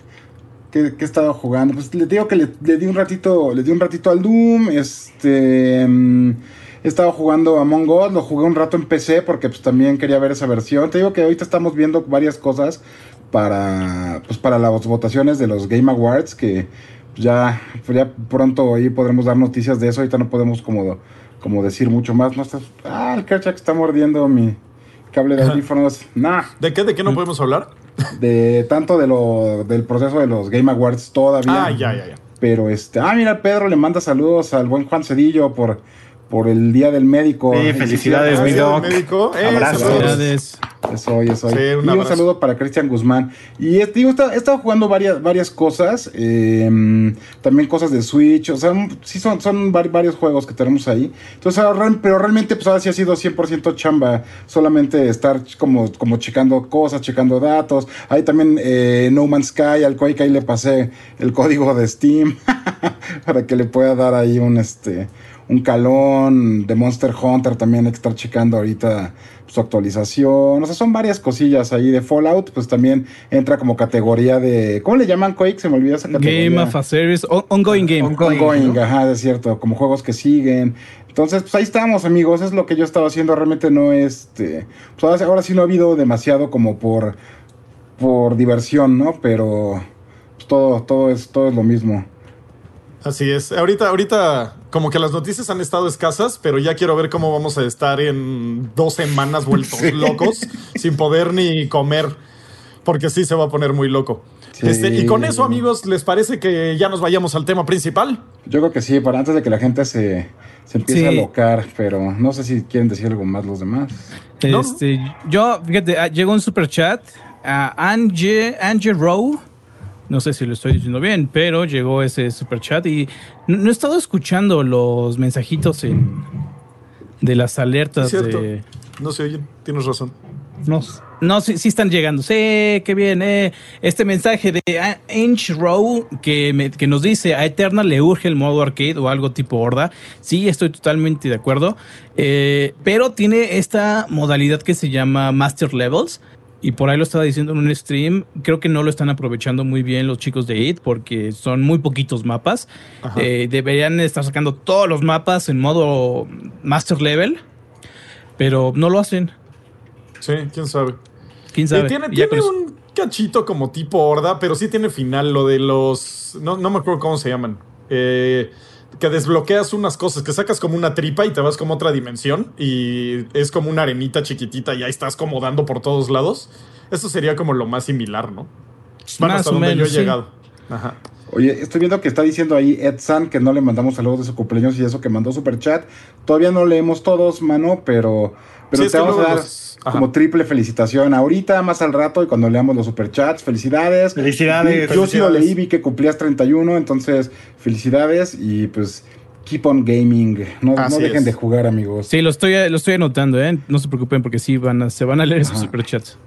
[SPEAKER 2] ¿Qué, he estado jugando? Pues le digo que le, di un ratito. Le di un ratito al Doom. Este. mm, he estado jugando Among Us. Lo jugué un rato en PC porque pues también quería ver esa versión. Te digo que ahorita estamos viendo varias cosas. para, pues, para las votaciones de los Game Awards, que ya, pues, ya pronto ahí podremos dar noticias de eso. Ahorita no podemos como, como decir mucho más. No está, ah, el Kerchak está mordiendo mi cable de audífonos. [laughs] Nah,
[SPEAKER 1] ¿De qué? ¿De qué no podemos hablar? [laughs]
[SPEAKER 2] de tanto de lo, del proceso de los Game Awards todavía.
[SPEAKER 1] Ah, ya, ya, ya.
[SPEAKER 2] Pero este, ah, mira, Pedro le manda saludos al buen Juan Cedillo por, por el Día del Médico.
[SPEAKER 4] Sí, felicidades, mi doc.
[SPEAKER 1] médico. Eh,
[SPEAKER 4] Abrazo.
[SPEAKER 1] saludos.
[SPEAKER 3] Felicidades.
[SPEAKER 2] Eso eso.
[SPEAKER 1] Sí, un
[SPEAKER 2] y un
[SPEAKER 1] abrazo.
[SPEAKER 2] saludo para Cristian Guzmán. Y este, digo, he estado jugando varias, varias cosas, eh, también cosas de Switch, o sea, sí son, son vari- varios juegos que tenemos ahí. Entonces, pero realmente, pues ahora sí ha sido 100% chamba, solamente estar como, como checando cosas, checando datos. Ahí también eh, No Man's Sky, al Quake, ahí le pasé el código de Steam [laughs] para que le pueda dar ahí un, este, un calón de Monster Hunter también hay que estar checando ahorita su actualización. O sea, son varias cosillas ahí de Fallout, pues también entra como categoría de. ¿Cómo le llaman Quake? Se me olvidó esa categoría.
[SPEAKER 3] Game of a Service, on- ongoing game.
[SPEAKER 4] Ongoing.
[SPEAKER 2] Ongoing,
[SPEAKER 4] ¿no?
[SPEAKER 2] ajá, es cierto, como juegos que siguen. Entonces, pues ahí estamos, amigos. Es lo que yo estaba haciendo. Realmente no este. Pues ahora, ahora sí no ha habido demasiado como por. por diversión, ¿no? Pero. pues, todo, todo es, todo es lo mismo.
[SPEAKER 1] Así es. Ahorita, ahorita, como que las noticias han estado escasas, pero ya quiero ver cómo vamos a estar en dos semanas vueltos [laughs] locos, sin poder ni comer, porque sí se va a poner muy loco.
[SPEAKER 2] Sí.
[SPEAKER 1] Este, y con eso, amigos, ¿les parece que ya nos vayamos al tema principal?
[SPEAKER 2] Yo creo que sí, para antes de que la gente se, se empiece
[SPEAKER 3] Sí.
[SPEAKER 2] a locar, pero no sé si quieren decir algo más los demás.
[SPEAKER 1] No.
[SPEAKER 3] Este, yo, fíjate, ah, llegó un super chat a Angie, Angie Rowe. No sé si lo estoy diciendo bien, pero llegó ese super chat y no, no he estado escuchando los mensajitos en, de las alertas
[SPEAKER 1] Cierto.
[SPEAKER 3] de.
[SPEAKER 1] No se oyen, tienes razón.
[SPEAKER 3] No, no sí, sí están llegando. Sí, qué bien. eh. Este mensaje de Ange Rowe que, me- que nos dice a Eternal le urge el modo arcade o algo tipo horda. Sí, estoy totalmente de acuerdo. Eh, pero tiene esta modalidad que se llama Master Levels. Y por ahí lo estaba diciendo en un stream. Creo que no lo están aprovechando muy bien los chicos de IT porque son muy poquitos mapas. Eh, deberían estar sacando todos los mapas en modo Master Level. Pero no lo hacen.
[SPEAKER 1] Sí, quién sabe.
[SPEAKER 3] ¿Quién sabe?
[SPEAKER 1] tiene
[SPEAKER 3] ya
[SPEAKER 1] tiene
[SPEAKER 3] eso-
[SPEAKER 1] un cachito como tipo horda, pero sí tiene final lo de los. No, no me acuerdo cómo se llaman. Eh, que desbloqueas unas cosas, que sacas como una tripa y te vas como a otra dimensión y es como una arenita chiquitita y ahí estás como dando por todos lados. Eso sería como lo más similar, ¿no? Bueno,
[SPEAKER 3] Más
[SPEAKER 1] hasta
[SPEAKER 3] o
[SPEAKER 1] donde
[SPEAKER 3] menos,
[SPEAKER 1] yo he
[SPEAKER 3] sí.
[SPEAKER 1] llegado. Ajá.
[SPEAKER 2] Oye, estoy viendo que está diciendo ahí Ed San que no le mandamos saludos de su cumpleaños y eso que mandó super chat. Todavía no leemos todos, mano, pero, pero
[SPEAKER 1] Sí,
[SPEAKER 2] te vamos a dar
[SPEAKER 1] los-
[SPEAKER 2] como triple felicitación ahorita, más al rato y cuando leamos los superchats. Felicidades.
[SPEAKER 4] Felicidades.
[SPEAKER 2] Yo sí lo leí, vi que cumplías 31, entonces felicidades y pues keep on gaming. No, no dejen
[SPEAKER 1] es.
[SPEAKER 2] de jugar, amigos.
[SPEAKER 3] Sí, lo estoy, lo estoy anotando, ¿eh? No se preocupen porque sí van a, se van a leer esos
[SPEAKER 2] Ajá.
[SPEAKER 3] superchats.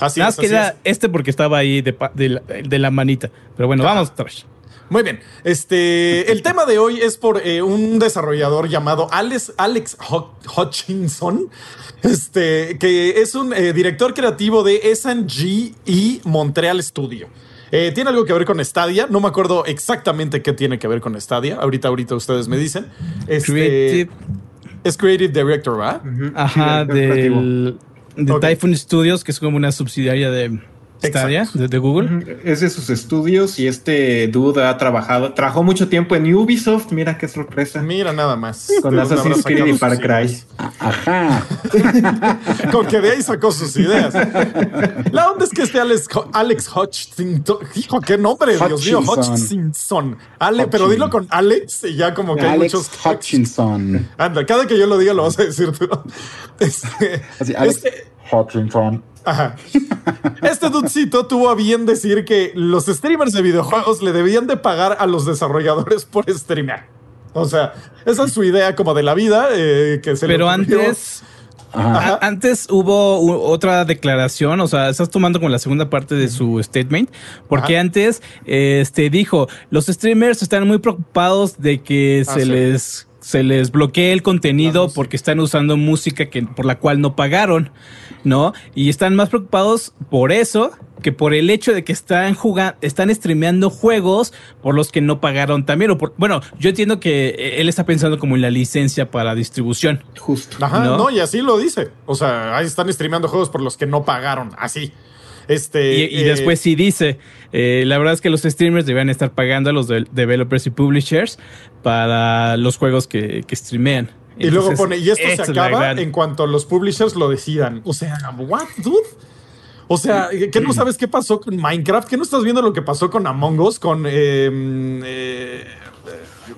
[SPEAKER 1] Así
[SPEAKER 3] Nada
[SPEAKER 1] es,
[SPEAKER 3] más que
[SPEAKER 1] así es.
[SPEAKER 3] este porque estaba ahí de, pa- de, la, de la manita. Pero bueno, vamos, Trash.
[SPEAKER 1] Muy bien. Este, el [laughs] tema de hoy es por eh, un desarrollador llamado Alex, Alex Hutchinson, este, que es un eh, director creativo de S&G y Montreal Studio. Eh, tiene algo que ver con Stadia. No me acuerdo exactamente qué tiene que ver con Stadia. Ahorita, ahorita ustedes me dicen. Este,
[SPEAKER 3] Creative.
[SPEAKER 1] Es Creative Director, ¿verdad?
[SPEAKER 3] Ajá,
[SPEAKER 4] Sí, del
[SPEAKER 3] del, de. Typhoon Studios, que es como una subsidiaria de Stadia, de, de Google.
[SPEAKER 4] Es de sus estudios y este dude ha trabajado, trabajó mucho tiempo en Ubisoft, mira qué sorpresa.
[SPEAKER 1] Mira nada más.
[SPEAKER 4] Con
[SPEAKER 1] ¿De dónde
[SPEAKER 4] Assassin's Creed y Far Cry.
[SPEAKER 1] ideas?
[SPEAKER 2] Ajá. [laughs]
[SPEAKER 1] Con que de ahí sacó sus ideas. La onda es que este Alex, Alex Hutchinson, hijo, qué nombre, Dios mío,
[SPEAKER 2] Hutchinson.
[SPEAKER 1] Hutchinson. Ale, pero dilo con Alex y ya como que hay
[SPEAKER 2] Alex
[SPEAKER 1] muchos.
[SPEAKER 2] Hutchinson.
[SPEAKER 1] Anda, cada que yo lo diga lo vas a decir tú. [laughs] Este,
[SPEAKER 2] Así, Alex
[SPEAKER 1] este-
[SPEAKER 2] Hutchinson.
[SPEAKER 1] Ajá. Este dudcito tuvo a bien decir que los streamers de videojuegos le debían de pagar a los desarrolladores por streamear. O sea, esa es su idea como de la vida. eh, que se le
[SPEAKER 3] Pero antes,
[SPEAKER 2] Ajá.
[SPEAKER 3] antes hubo otra declaración, o sea, estás tomando con la segunda parte de su statement, porque
[SPEAKER 1] Ajá.
[SPEAKER 3] antes este, dijo, los streamers están muy preocupados de que
[SPEAKER 1] Ah,
[SPEAKER 3] se
[SPEAKER 1] sí.
[SPEAKER 3] les se les bloquee el contenido
[SPEAKER 1] música.
[SPEAKER 3] porque están usando música que por la cual no pagaron, ¿no? Y están más preocupados por eso que por el hecho de que están jugando, están streameando juegos por los que no pagaron también. O por, bueno, yo entiendo que eh, él está pensando como en la licencia para distribución.
[SPEAKER 4] Justo.
[SPEAKER 1] Ajá,
[SPEAKER 3] ¿no?
[SPEAKER 1] ¿no? y así lo dice. O sea, ahí están streameando juegos por los que no pagaron, así. Este,
[SPEAKER 3] Y, y
[SPEAKER 1] eh,
[SPEAKER 3] después sí dice, eh, la verdad es que los streamers deberían estar pagando a los de- developers y publishers para los juegos que, que streamean.
[SPEAKER 1] Y luego pone, y esto se acaba en cuanto los publishers lo decidan. O sea, what, dude? O sea, ¿qué no sabes qué pasó con Minecraft? ¿Qué no estás viendo lo que pasó con Among Us? Con eh, eh,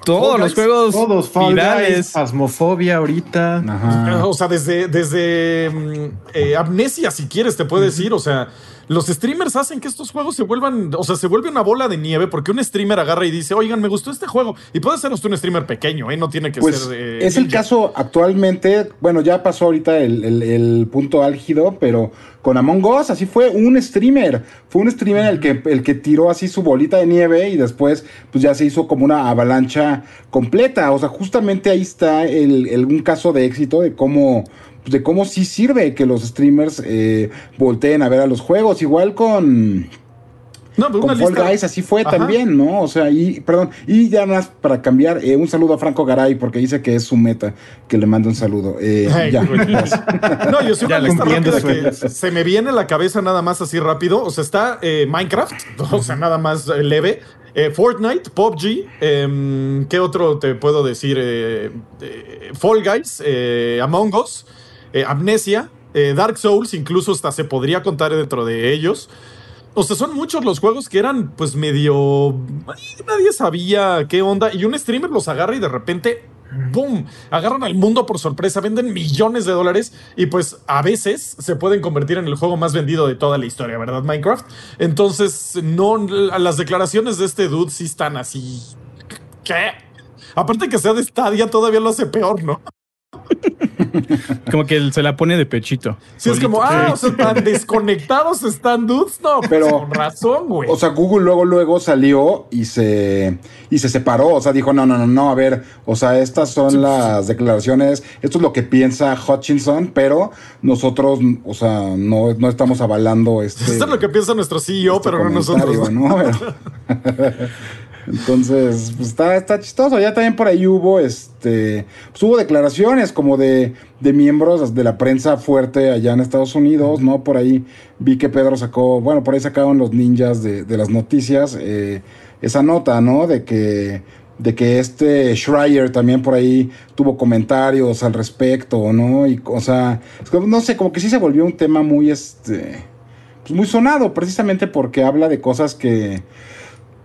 [SPEAKER 3] Todos
[SPEAKER 1] Fall
[SPEAKER 3] los
[SPEAKER 1] Guys,
[SPEAKER 3] juegos
[SPEAKER 4] Todos,
[SPEAKER 3] virales.
[SPEAKER 4] Phasmophobia ahorita.
[SPEAKER 2] Ajá.
[SPEAKER 1] O sea, desde, desde mm, eh, Amnesia, si quieres, te puedo decir. O sea, los streamers hacen que estos juegos se vuelvan, o sea, se vuelve una bola de nieve porque un streamer agarra y dice, oigan, me gustó este juego. Y puede ser hasta un streamer pequeño, ¿eh? No tiene que
[SPEAKER 2] Pues
[SPEAKER 1] ser. eh,
[SPEAKER 2] es el
[SPEAKER 1] ninja.
[SPEAKER 2] caso actualmente, bueno, ya pasó ahorita el, el- el punto álgido, pero con Among Us así fue un streamer, fue un streamer el que, el que tiró así su bolita de nieve y después pues ya se hizo como una avalancha completa, o sea, justamente ahí está el, el- un caso de éxito de cómo de cómo sí sirve que los streamers eh, volteen a ver a los juegos, igual con
[SPEAKER 1] No, pero una
[SPEAKER 2] con Fall
[SPEAKER 1] lista-
[SPEAKER 2] Guys así fue
[SPEAKER 1] Ajá.
[SPEAKER 2] también, ¿no? O sea, y perdón, y ya más para cambiar, eh, un saludo a Franco Garay porque dice que es su meta, que le mando un saludo. Eh,
[SPEAKER 1] Ay,
[SPEAKER 2] ya.
[SPEAKER 1] güey. No, yo soy
[SPEAKER 4] Ya
[SPEAKER 1] una lista rápida que se me viene a la cabeza nada más así rápido. O sea, está eh, Minecraft, [laughs] o sea, nada más eh, leve. Eh, Fortnite, PUBG, em, ¿qué otro te puedo decir? Eh, eh, Fall Guys, eh, Among Us, eh, Amnesia, eh, Dark Souls, incluso hasta se podría contar dentro de ellos. O sea, son muchos los juegos que eran pues medio... Nadie sabía qué onda y un streamer los agarra y de repente... ¡Boom! Agarran al mundo por sorpresa, venden millones de dólares y pues a veces se pueden convertir en el juego más vendido de toda la historia, ¿verdad? Minecraft. Entonces, no, las declaraciones de este dude sí están así... ¿Qué? Aparte que sea de Stadia todavía lo hace peor, ¿no? [laughs] [laughs]
[SPEAKER 3] Como que se la pone de pechito.
[SPEAKER 1] Si es como, ah, o sea, tan desconectados están dudes, no, pues,
[SPEAKER 2] Pero-
[SPEAKER 1] con razón, güey.
[SPEAKER 2] O sea, Google luego, luego salió y se, y se separó. O sea, dijo, no, no, no, no, a ver, o sea, estas son las declaraciones, esto es lo que piensa Hutchinson, pero nosotros, o sea, no, no estamos avalando este...
[SPEAKER 1] Esto es lo que piensa nuestro CEO,
[SPEAKER 2] este
[SPEAKER 1] pero no nosotros.
[SPEAKER 2] comentario, ¿no? Pero- [laughs] Entonces, pues está, está chistoso. Ya también por ahí hubo, este, pues hubo declaraciones como de, de miembros de la prensa fuerte allá en Estados Unidos, ¿no? Por ahí vi que Pedro sacó, bueno, por ahí sacaron los ninjas de, de las noticias eh, esa nota, ¿no? De que, de que este Schreier también por ahí tuvo comentarios al respecto, ¿no? Y, o sea, no sé, como que sí se volvió un tema muy, este, pues muy sonado, precisamente porque habla de cosas que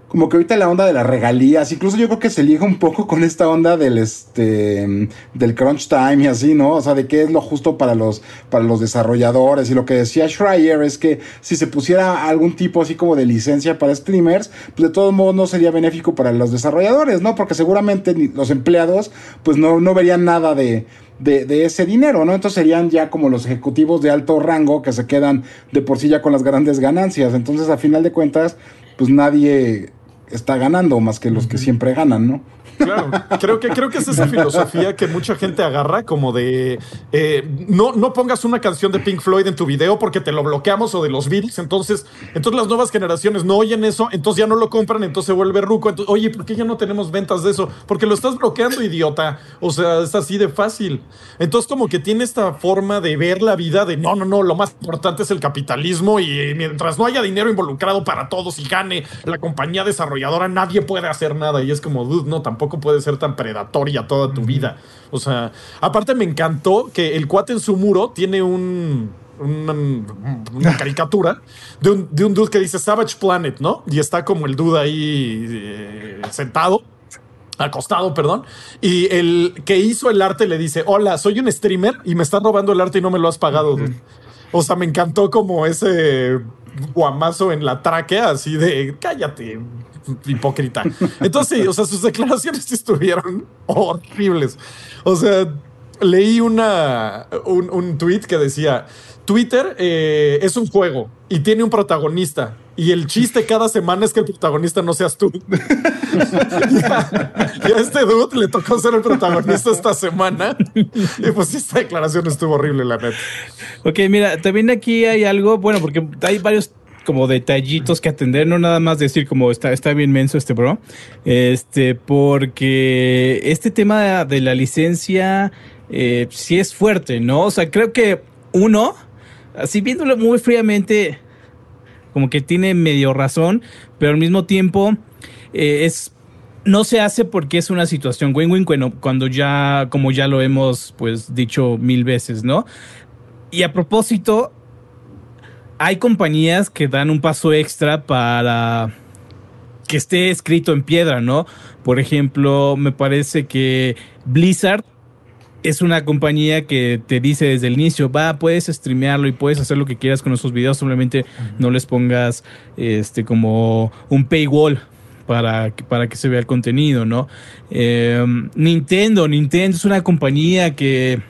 [SPEAKER 2] como que ahorita la onda de las regalías, incluso yo creo que se liga un poco con esta onda del este del crunch time y así, ¿no? O sea, de qué es lo justo para los para los desarrolladores y lo que decía Schreier es que si se pusiera algún tipo así como de licencia para streamers, pues de todos modos no sería benéfico para los desarrolladores, ¿no? Porque seguramente los empleados pues no no verían nada de de, de ese dinero, ¿no? Entonces serían ya como los ejecutivos de alto rango que se quedan de por sí ya con las grandes ganancias. Entonces, a final de cuentas, pues nadie está ganando más que los que siempre ganan, ¿no?
[SPEAKER 1] Claro, creo que, creo que es esa filosofía que mucha gente agarra como de eh, no, no pongas una canción de Pink Floyd en tu video porque te lo bloqueamos o de los Beatles, entonces, entonces las nuevas generaciones no oyen eso, entonces ya no lo compran, entonces se vuelve ruco, entonces, oye, ¿por qué ya no tenemos ventas de eso? Porque lo estás bloqueando, idiota, o sea, es así de fácil. Entonces como que tiene esta forma de ver la vida de no, no, no, lo más importante es el capitalismo y mientras no haya dinero involucrado para todos y gane la compañía desarrolladora, nadie puede hacer nada. Y es como, dude, no, tampoco puede ser tan predatoria toda tu vida. O sea, aparte me encantó que el cuate en su muro tiene un... Una, una [laughs] caricatura de un, de un dude que dice Savage Planet, ¿no? Y está como el dude ahí eh, sentado acostado, perdón, y el que hizo el arte le dice, hola, soy un streamer y me están robando el arte y no me lo has pagado. dude". O sea, me encantó como ese guamazo en la tráquea, así de, cállate, hipócrita. Entonces, sí, o sea, sus declaraciones estuvieron horribles. O sea, leí una, un, un tweet que decía, Twitter eh, es un juego y tiene un protagonista. Y el chiste cada semana es que el protagonista no seas tú. [laughs] Y a este dude le tocó ser el protagonista esta semana. Y pues esta declaración estuvo horrible, la neta.
[SPEAKER 3] Ok, mira, también aquí hay algo, bueno, porque hay varios como detallitos que atender, no nada más decir como está, está bien menso este bro, este, porque este tema de la licencia eh, sí es fuerte, ¿no? O sea, creo que uno, así viéndolo muy fríamente, como que tiene medio razón, pero al mismo tiempo eh, es no se hace porque es una situación win-win cuando, cuando ya, como ya lo hemos pues dicho mil veces, ¿no? Y a propósito, hay compañías que dan un paso extra para que esté escrito en piedra, ¿no? Por ejemplo, me parece que Blizzard es una compañía que te dice desde el inicio, va, puedes streamearlo y puedes hacer lo que quieras con esos videos, simplemente no les pongas este como un paywall para que, para que se vea el contenido, ¿no? Eh, Nintendo, Nintendo es una compañía que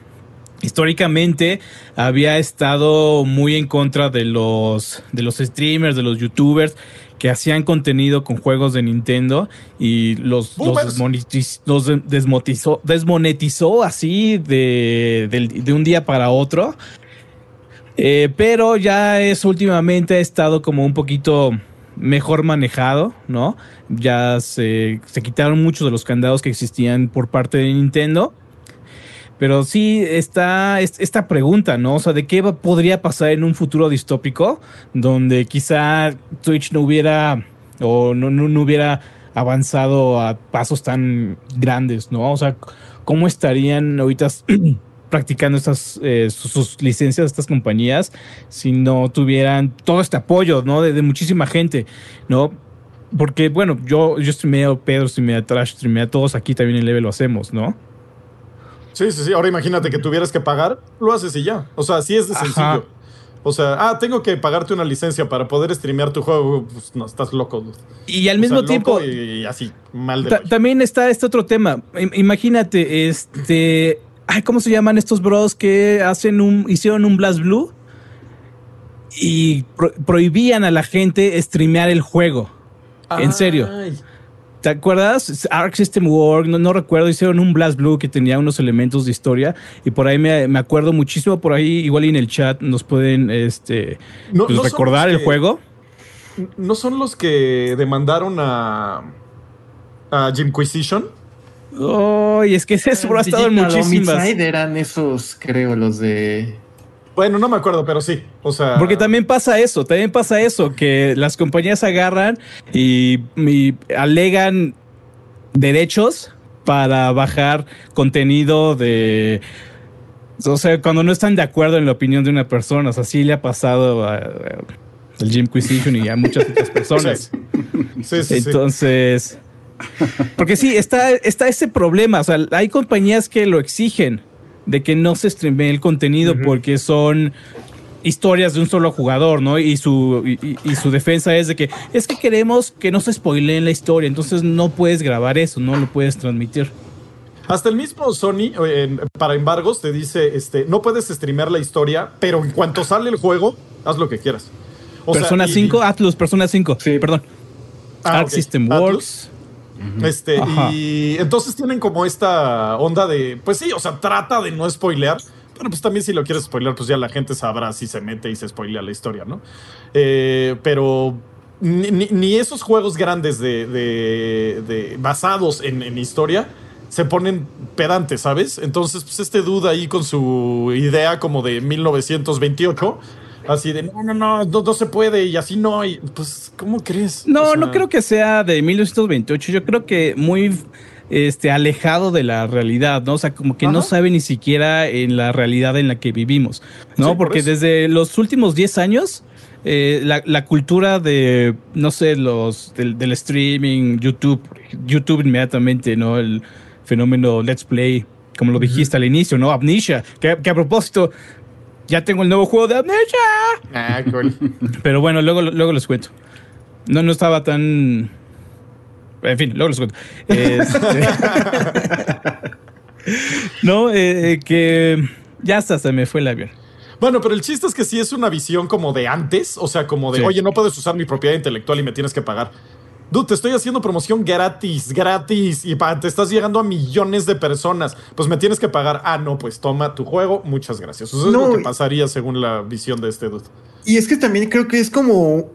[SPEAKER 3] históricamente había estado muy en contra de los, de los streamers, de los youtubers que hacían contenido con juegos de Nintendo y los, los, desmonetiz, los desmonetizó, desmonetizó, así de, de, de, un día para otro. Eh, pero ya es últimamente ha estado como un poquito mejor manejado, ¿no? Ya se, se quitaron muchos de los candados que existían por parte de Nintendo. Pero sí está esta pregunta, ¿no? O sea, ¿de qué podría pasar en un futuro distópico donde quizá Twitch no hubiera o no, no, no hubiera avanzado a pasos tan grandes, ¿no? O sea, ¿cómo estarían ahorita [clears throat] practicando estas eh, sus, sus, licencias estas compañías si no tuvieran todo este apoyo, ¿no? De, de muchísima gente, ¿no? Porque, bueno, yo, yo streameo Pedro, streamea Trash, streamea todos aquí también en Level lo hacemos, ¿no?
[SPEAKER 1] Sí, sí, sí. Ahora imagínate que tuvieras que pagar, lo haces y ya. O sea, así es de sencillo. Ajá. O sea, ah, tengo que pagarte una licencia para poder streamear tu juego. Pues no, estás loco.
[SPEAKER 3] Y al mismo
[SPEAKER 1] sea,
[SPEAKER 3] tiempo.
[SPEAKER 1] Y, y, así, mal de.
[SPEAKER 3] Ta también está este otro tema. Imagínate, este. Ay, ¿cómo se llaman estos bros que hacen un. hicieron un Blast Blue? Y pro prohibían a la gente streamear el juego. Ay. En serio. ¿Te acuerdas? Arc System Work, no, no, recuerdo, hicieron un Blast Blue que tenía unos elementos de historia y por ahí me, me acuerdo muchísimo, por ahí igual en el chat nos pueden este,
[SPEAKER 1] no,
[SPEAKER 3] pues,
[SPEAKER 1] no
[SPEAKER 3] recordar el
[SPEAKER 1] que,
[SPEAKER 3] juego.
[SPEAKER 1] ¿No son los que demandaron a, a Jimquisition?
[SPEAKER 3] Oh, y es que ese ha estado en muchísimas.
[SPEAKER 4] eran esos, creo, los de
[SPEAKER 1] bueno, no me acuerdo, pero sí. O sea.
[SPEAKER 3] Porque también pasa eso, también pasa eso, que las compañías agarran y, y alegan derechos para bajar contenido de. O sea, cuando no están de acuerdo en la opinión de una persona. O sea, sí le ha pasado a, a al Jimquisition y a muchas otras personas. [laughs]
[SPEAKER 1] Sí, sí,
[SPEAKER 3] Entonces. Porque sí, está, está ese problema. O sea, hay compañías que lo exigen de que no se streamee el contenido uh -huh. porque son historias de un solo jugador, ¿no? Y su, y, y, su defensa es de que es que queremos que no se spoileen la historia, entonces no puedes grabar eso, no lo puedes transmitir.
[SPEAKER 1] Hasta el mismo Sony, eh, para embargos, te dice, este, no puedes streamear la historia, pero en cuanto sale el juego, haz lo que quieras.
[SPEAKER 3] O Persona sea, y, 5, Atlus, Persona 5, sí. perdón. Ah, Arc okay. System Atlus.
[SPEAKER 1] Uh -huh. Este, Ajá. y entonces tienen como esta onda de, pues sí, o sea, trata de no spoilear, pero pues también si lo quieres spoilear, pues ya la gente sabrá si se mete y se spoilea la historia, ¿no? Eh, pero ni, ni, esos juegos grandes de, de, de basados en, en, historia se ponen pedantes, ¿sabes? Entonces, pues este duda ahí con su idea como de 1928 así de no, no, no, no, no se puede y así no. Y, pues, ¿cómo crees?
[SPEAKER 3] No, o sea, no creo que sea de 1928. Yo creo que muy este, alejado de la realidad, ¿no? O sea, como que Ajá. no sabe ni siquiera en la realidad en la que vivimos, ¿no? Sí, Porque por desde los últimos 10 años. Eh, la, la, cultura de, no sé, los del, del, streaming, YouTube, YouTube inmediatamente, ¿no? El fenómeno Let's Play, como lo dijiste uh -huh. al inicio, ¿no? Amnesia, que, que a propósito, ya tengo el nuevo juego de Amnesia.
[SPEAKER 1] Ah, cool. [laughs]
[SPEAKER 3] Pero bueno, luego, luego les cuento. No, no estaba tan. En fin, luego les cuento. Este... [laughs] no, eh, que ya hasta se me fue el avión.
[SPEAKER 1] Bueno, pero el chiste es que sí es una visión como de antes, o sea, como de, sí. oye, no puedes usar mi propiedad intelectual y me tienes que pagar. Dude, te estoy haciendo promoción gratis, gratis, y te estás llegando a millones de personas. Pues me tienes que pagar. Ah, no, pues toma tu juego, muchas gracias. Eso no, es lo que pasaría según la visión de este dude.
[SPEAKER 4] Y es que también creo que es como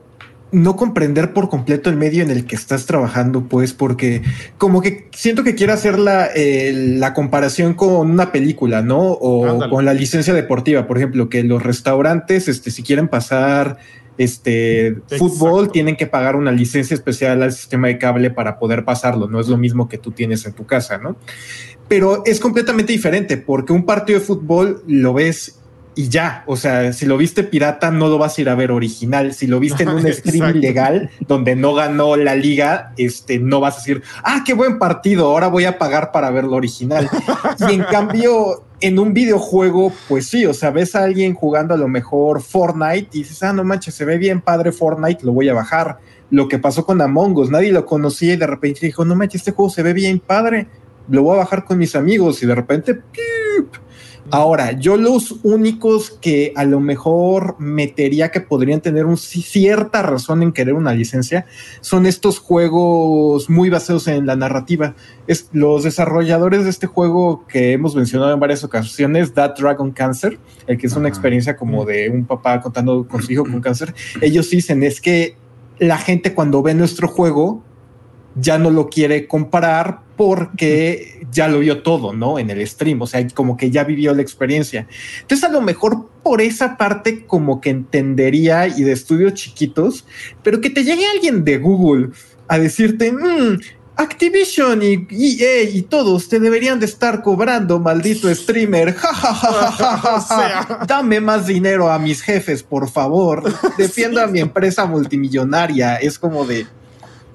[SPEAKER 4] no comprender por completo el medio en el que estás trabajando, pues, porque como que siento que quiere hacer la, eh, la comparación con una película, ¿no? O Ándale. con la licencia deportiva, por ejemplo, que los restaurantes, este, si quieren pasar este fútbol, tienen que pagar una licencia especial al sistema de cable para poder pasarlo. No es lo mismo que tú tienes en tu casa, ¿no? Pero es completamente diferente porque un partido de fútbol lo ves y ya, o sea, si lo viste pirata no lo vas a ir a ver original, si lo viste en un [laughs] stream ilegal donde no ganó la liga, este no vas a decir, "Ah, qué buen partido, ahora voy a pagar para ver lo original." y en [laughs] cambio en un videojuego, pues sí, o sea, ves a alguien jugando a lo mejor Fortnite y dices, "Ah, no manches, se ve bien padre Fortnite, lo voy a bajar." Lo que pasó con Among Us, nadie lo conocía y de repente dijo, "No manches, este juego se ve bien padre." Lo voy a bajar con mis amigos y de repente Ahora, yo los únicos que a lo mejor metería que podrían tener un, cierta razón en querer una licencia son estos juegos muy basados en la narrativa. Es, los desarrolladores de este juego que hemos mencionado en varias ocasiones, That Dragon Cancer, el que es una experiencia como de un papá contando con su hijo con cáncer, ellos dicen es que la gente cuando ve nuestro juego ya no lo quiere comparar porque ya lo vio todo, ¿no? En el stream, o sea, como que ya vivió la experiencia. Entonces, a lo mejor por esa parte como que entendería y de estudios chiquitos, pero que te llegue alguien de Google a decirte, mm, Activision y EA y todos te deberían de estar cobrando, maldito streamer. [laughs] Ja, ja, ja, ja, [laughs] ja, Dame más dinero a mis jefes, por favor. [laughs] Defienda a mi empresa multimillonaria. Es como de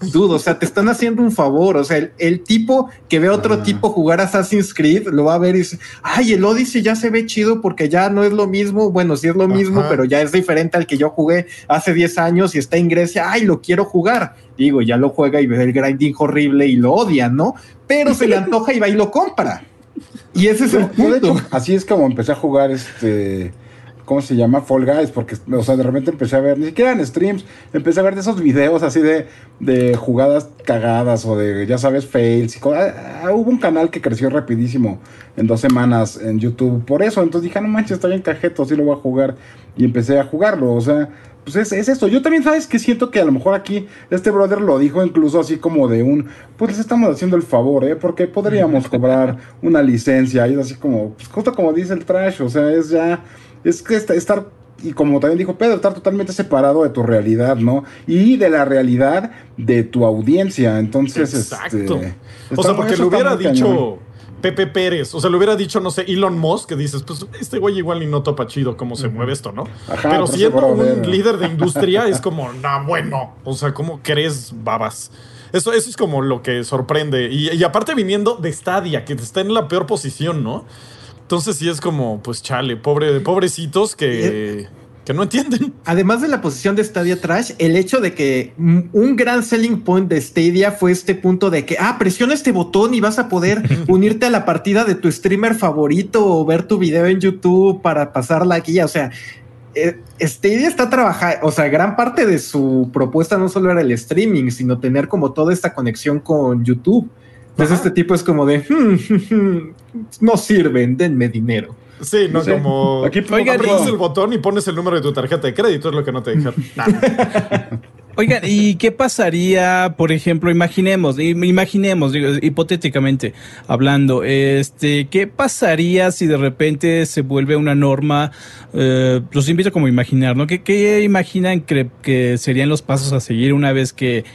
[SPEAKER 4] dudo, o sea, te están haciendo un favor. O sea, el, tipo que ve a otro tipo jugar Assassin's Creed lo va a ver y dice, ay, el Odyssey ya se ve chido porque ya no es lo mismo. Bueno, sí es lo mismo, pero ya es diferente al que yo jugué hace 10 años y está en Grecia. Ay, lo quiero jugar. Digo, ya lo juega y ve el grinding horrible y lo odia, ¿no? Pero se le antoja y va y lo compra. Y ese es el punto.
[SPEAKER 2] así es como empecé a jugar este ¿cómo se llama? Fall Guys, porque, o sea, de repente empecé a ver, ni siquiera en streams, empecé a ver de esos videos así de, de jugadas cagadas o de, ya sabes, fails. Ah, ah, hubo un canal que creció rapidísimo en dos semanas en YouTube por eso, entonces dije, ah, no manches, está bien cajeto, sí lo voy a jugar. Y empecé a jugarlo, o sea, pues es, es esto. Yo también, ¿sabes que Siento que a lo mejor aquí este brother lo dijo incluso así como de un, pues les estamos haciendo el favor, ¿eh? Porque podríamos cobrar una licencia. Y es así como, pues justo como dice el trash, o sea, es ya es que estar, y como también dijo Pedro, estar totalmente separado de tu realidad, ¿no? Y de la realidad de tu audiencia. Entonces, Exacto. Este,
[SPEAKER 1] o sea, porque le hubiera dicho Pepe Pérez, o sea, le hubiera dicho, no sé, Elon Musk, que dices, pues este güey igual ni no topa chido cómo se mueve esto, ¿no? Pero siendo un líder de industria, es [laughs] como, no, bueno, o sea, ¿cómo crees babas? Eso, eso es como lo que sorprende. Y, y aparte viniendo de Stadia, que está en la peor posición, ¿no? Entonces sí es como, pues chale, pobre, pobrecitos que, que no entienden.
[SPEAKER 4] Además de la posición de Stadia Trash, el hecho de que un gran selling point de Stadia fue este punto de que, ah, presiona este botón y vas a poder [laughs] unirte a la partida de tu streamer favorito o ver tu video en YouTube para pasar la guía. O sea, eh, Stadia está trabajando, o sea, gran parte de su propuesta no solo era el streaming, sino tener como toda esta conexión con YouTube. Entonces este tipo es como de, hmm, [laughs] no sirven, denme dinero.
[SPEAKER 1] Sí, no como. Aquí pones el botón y pones el número de tu tarjeta de crédito, es lo que no te dijeron. [laughs]
[SPEAKER 3] Oigan, ¿y qué pasaría, por ejemplo, imaginemos, imaginemos, digo, hipotéticamente hablando, este, qué pasaría si de repente se vuelve una norma? Eh, los invito como a imaginar, ¿no? ¿Qué, qué imaginan que, que serían los pasos a seguir una vez que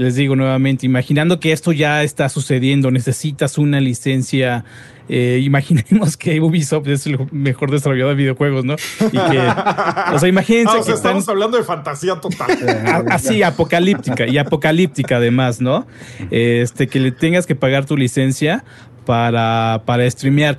[SPEAKER 3] les digo nuevamente, imaginando que esto ya está sucediendo, necesitas una licencia. Eh, imaginemos que Ubisoft es el mejor desarrollador de videojuegos, ¿no? Y que, o sea, imagínense
[SPEAKER 1] ah, que estamos hablando de fantasía total. [laughs]
[SPEAKER 3] Así, apocalíptica y apocalíptica además, ¿no? Este, que le tengas que pagar tu licencia para, para streamear.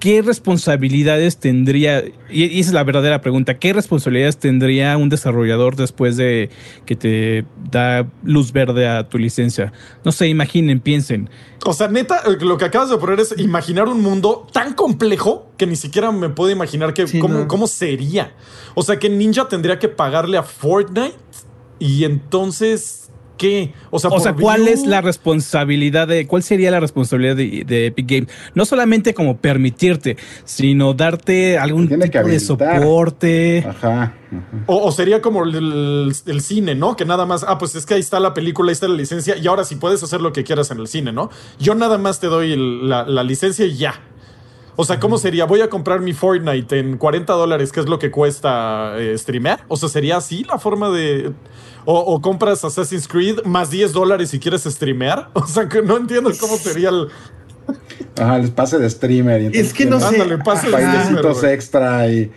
[SPEAKER 3] ¿Qué responsabilidades tendría, y esa es la verdadera pregunta, ¿qué responsabilidades tendría un desarrollador después de que te da luz verde a tu licencia? No sé, imaginen, piensen.
[SPEAKER 1] O sea, neta, lo que acabas de poner es imaginar un mundo tan complejo que ni siquiera me puedo imaginar que, cómo, cómo sería. O sea, que Ninja tendría que pagarle a Fortnite y entonces qué?
[SPEAKER 3] O sea, ¿cuál es la responsabilidad de, cuál sería la responsabilidad de, Epic Games? No solamente como permitirte, sino darte algún tipo de soporte.
[SPEAKER 1] Ajá. O, sería como el, cine, ¿no? Que nada más, ah, pues es que ahí está la película, ahí está la licencia, y ahora sí puedes hacer lo que quieras en el cine, ¿no? Yo nada más te doy la, la licencia y ya. O sea, ¿cómo sería? Voy a comprar mi Fortnite en 40 dólares, que es lo que cuesta eh, streamear. O sea, ¿sería así la forma de... O, o compras Assassin's Creed más 10 dólares si quieres streamear? [laughs] O sea, que no entiendo cómo sería el...
[SPEAKER 2] Ajá, les pase de streamer. y entonces
[SPEAKER 4] Es que no sé.
[SPEAKER 1] Güey.
[SPEAKER 2] extra y...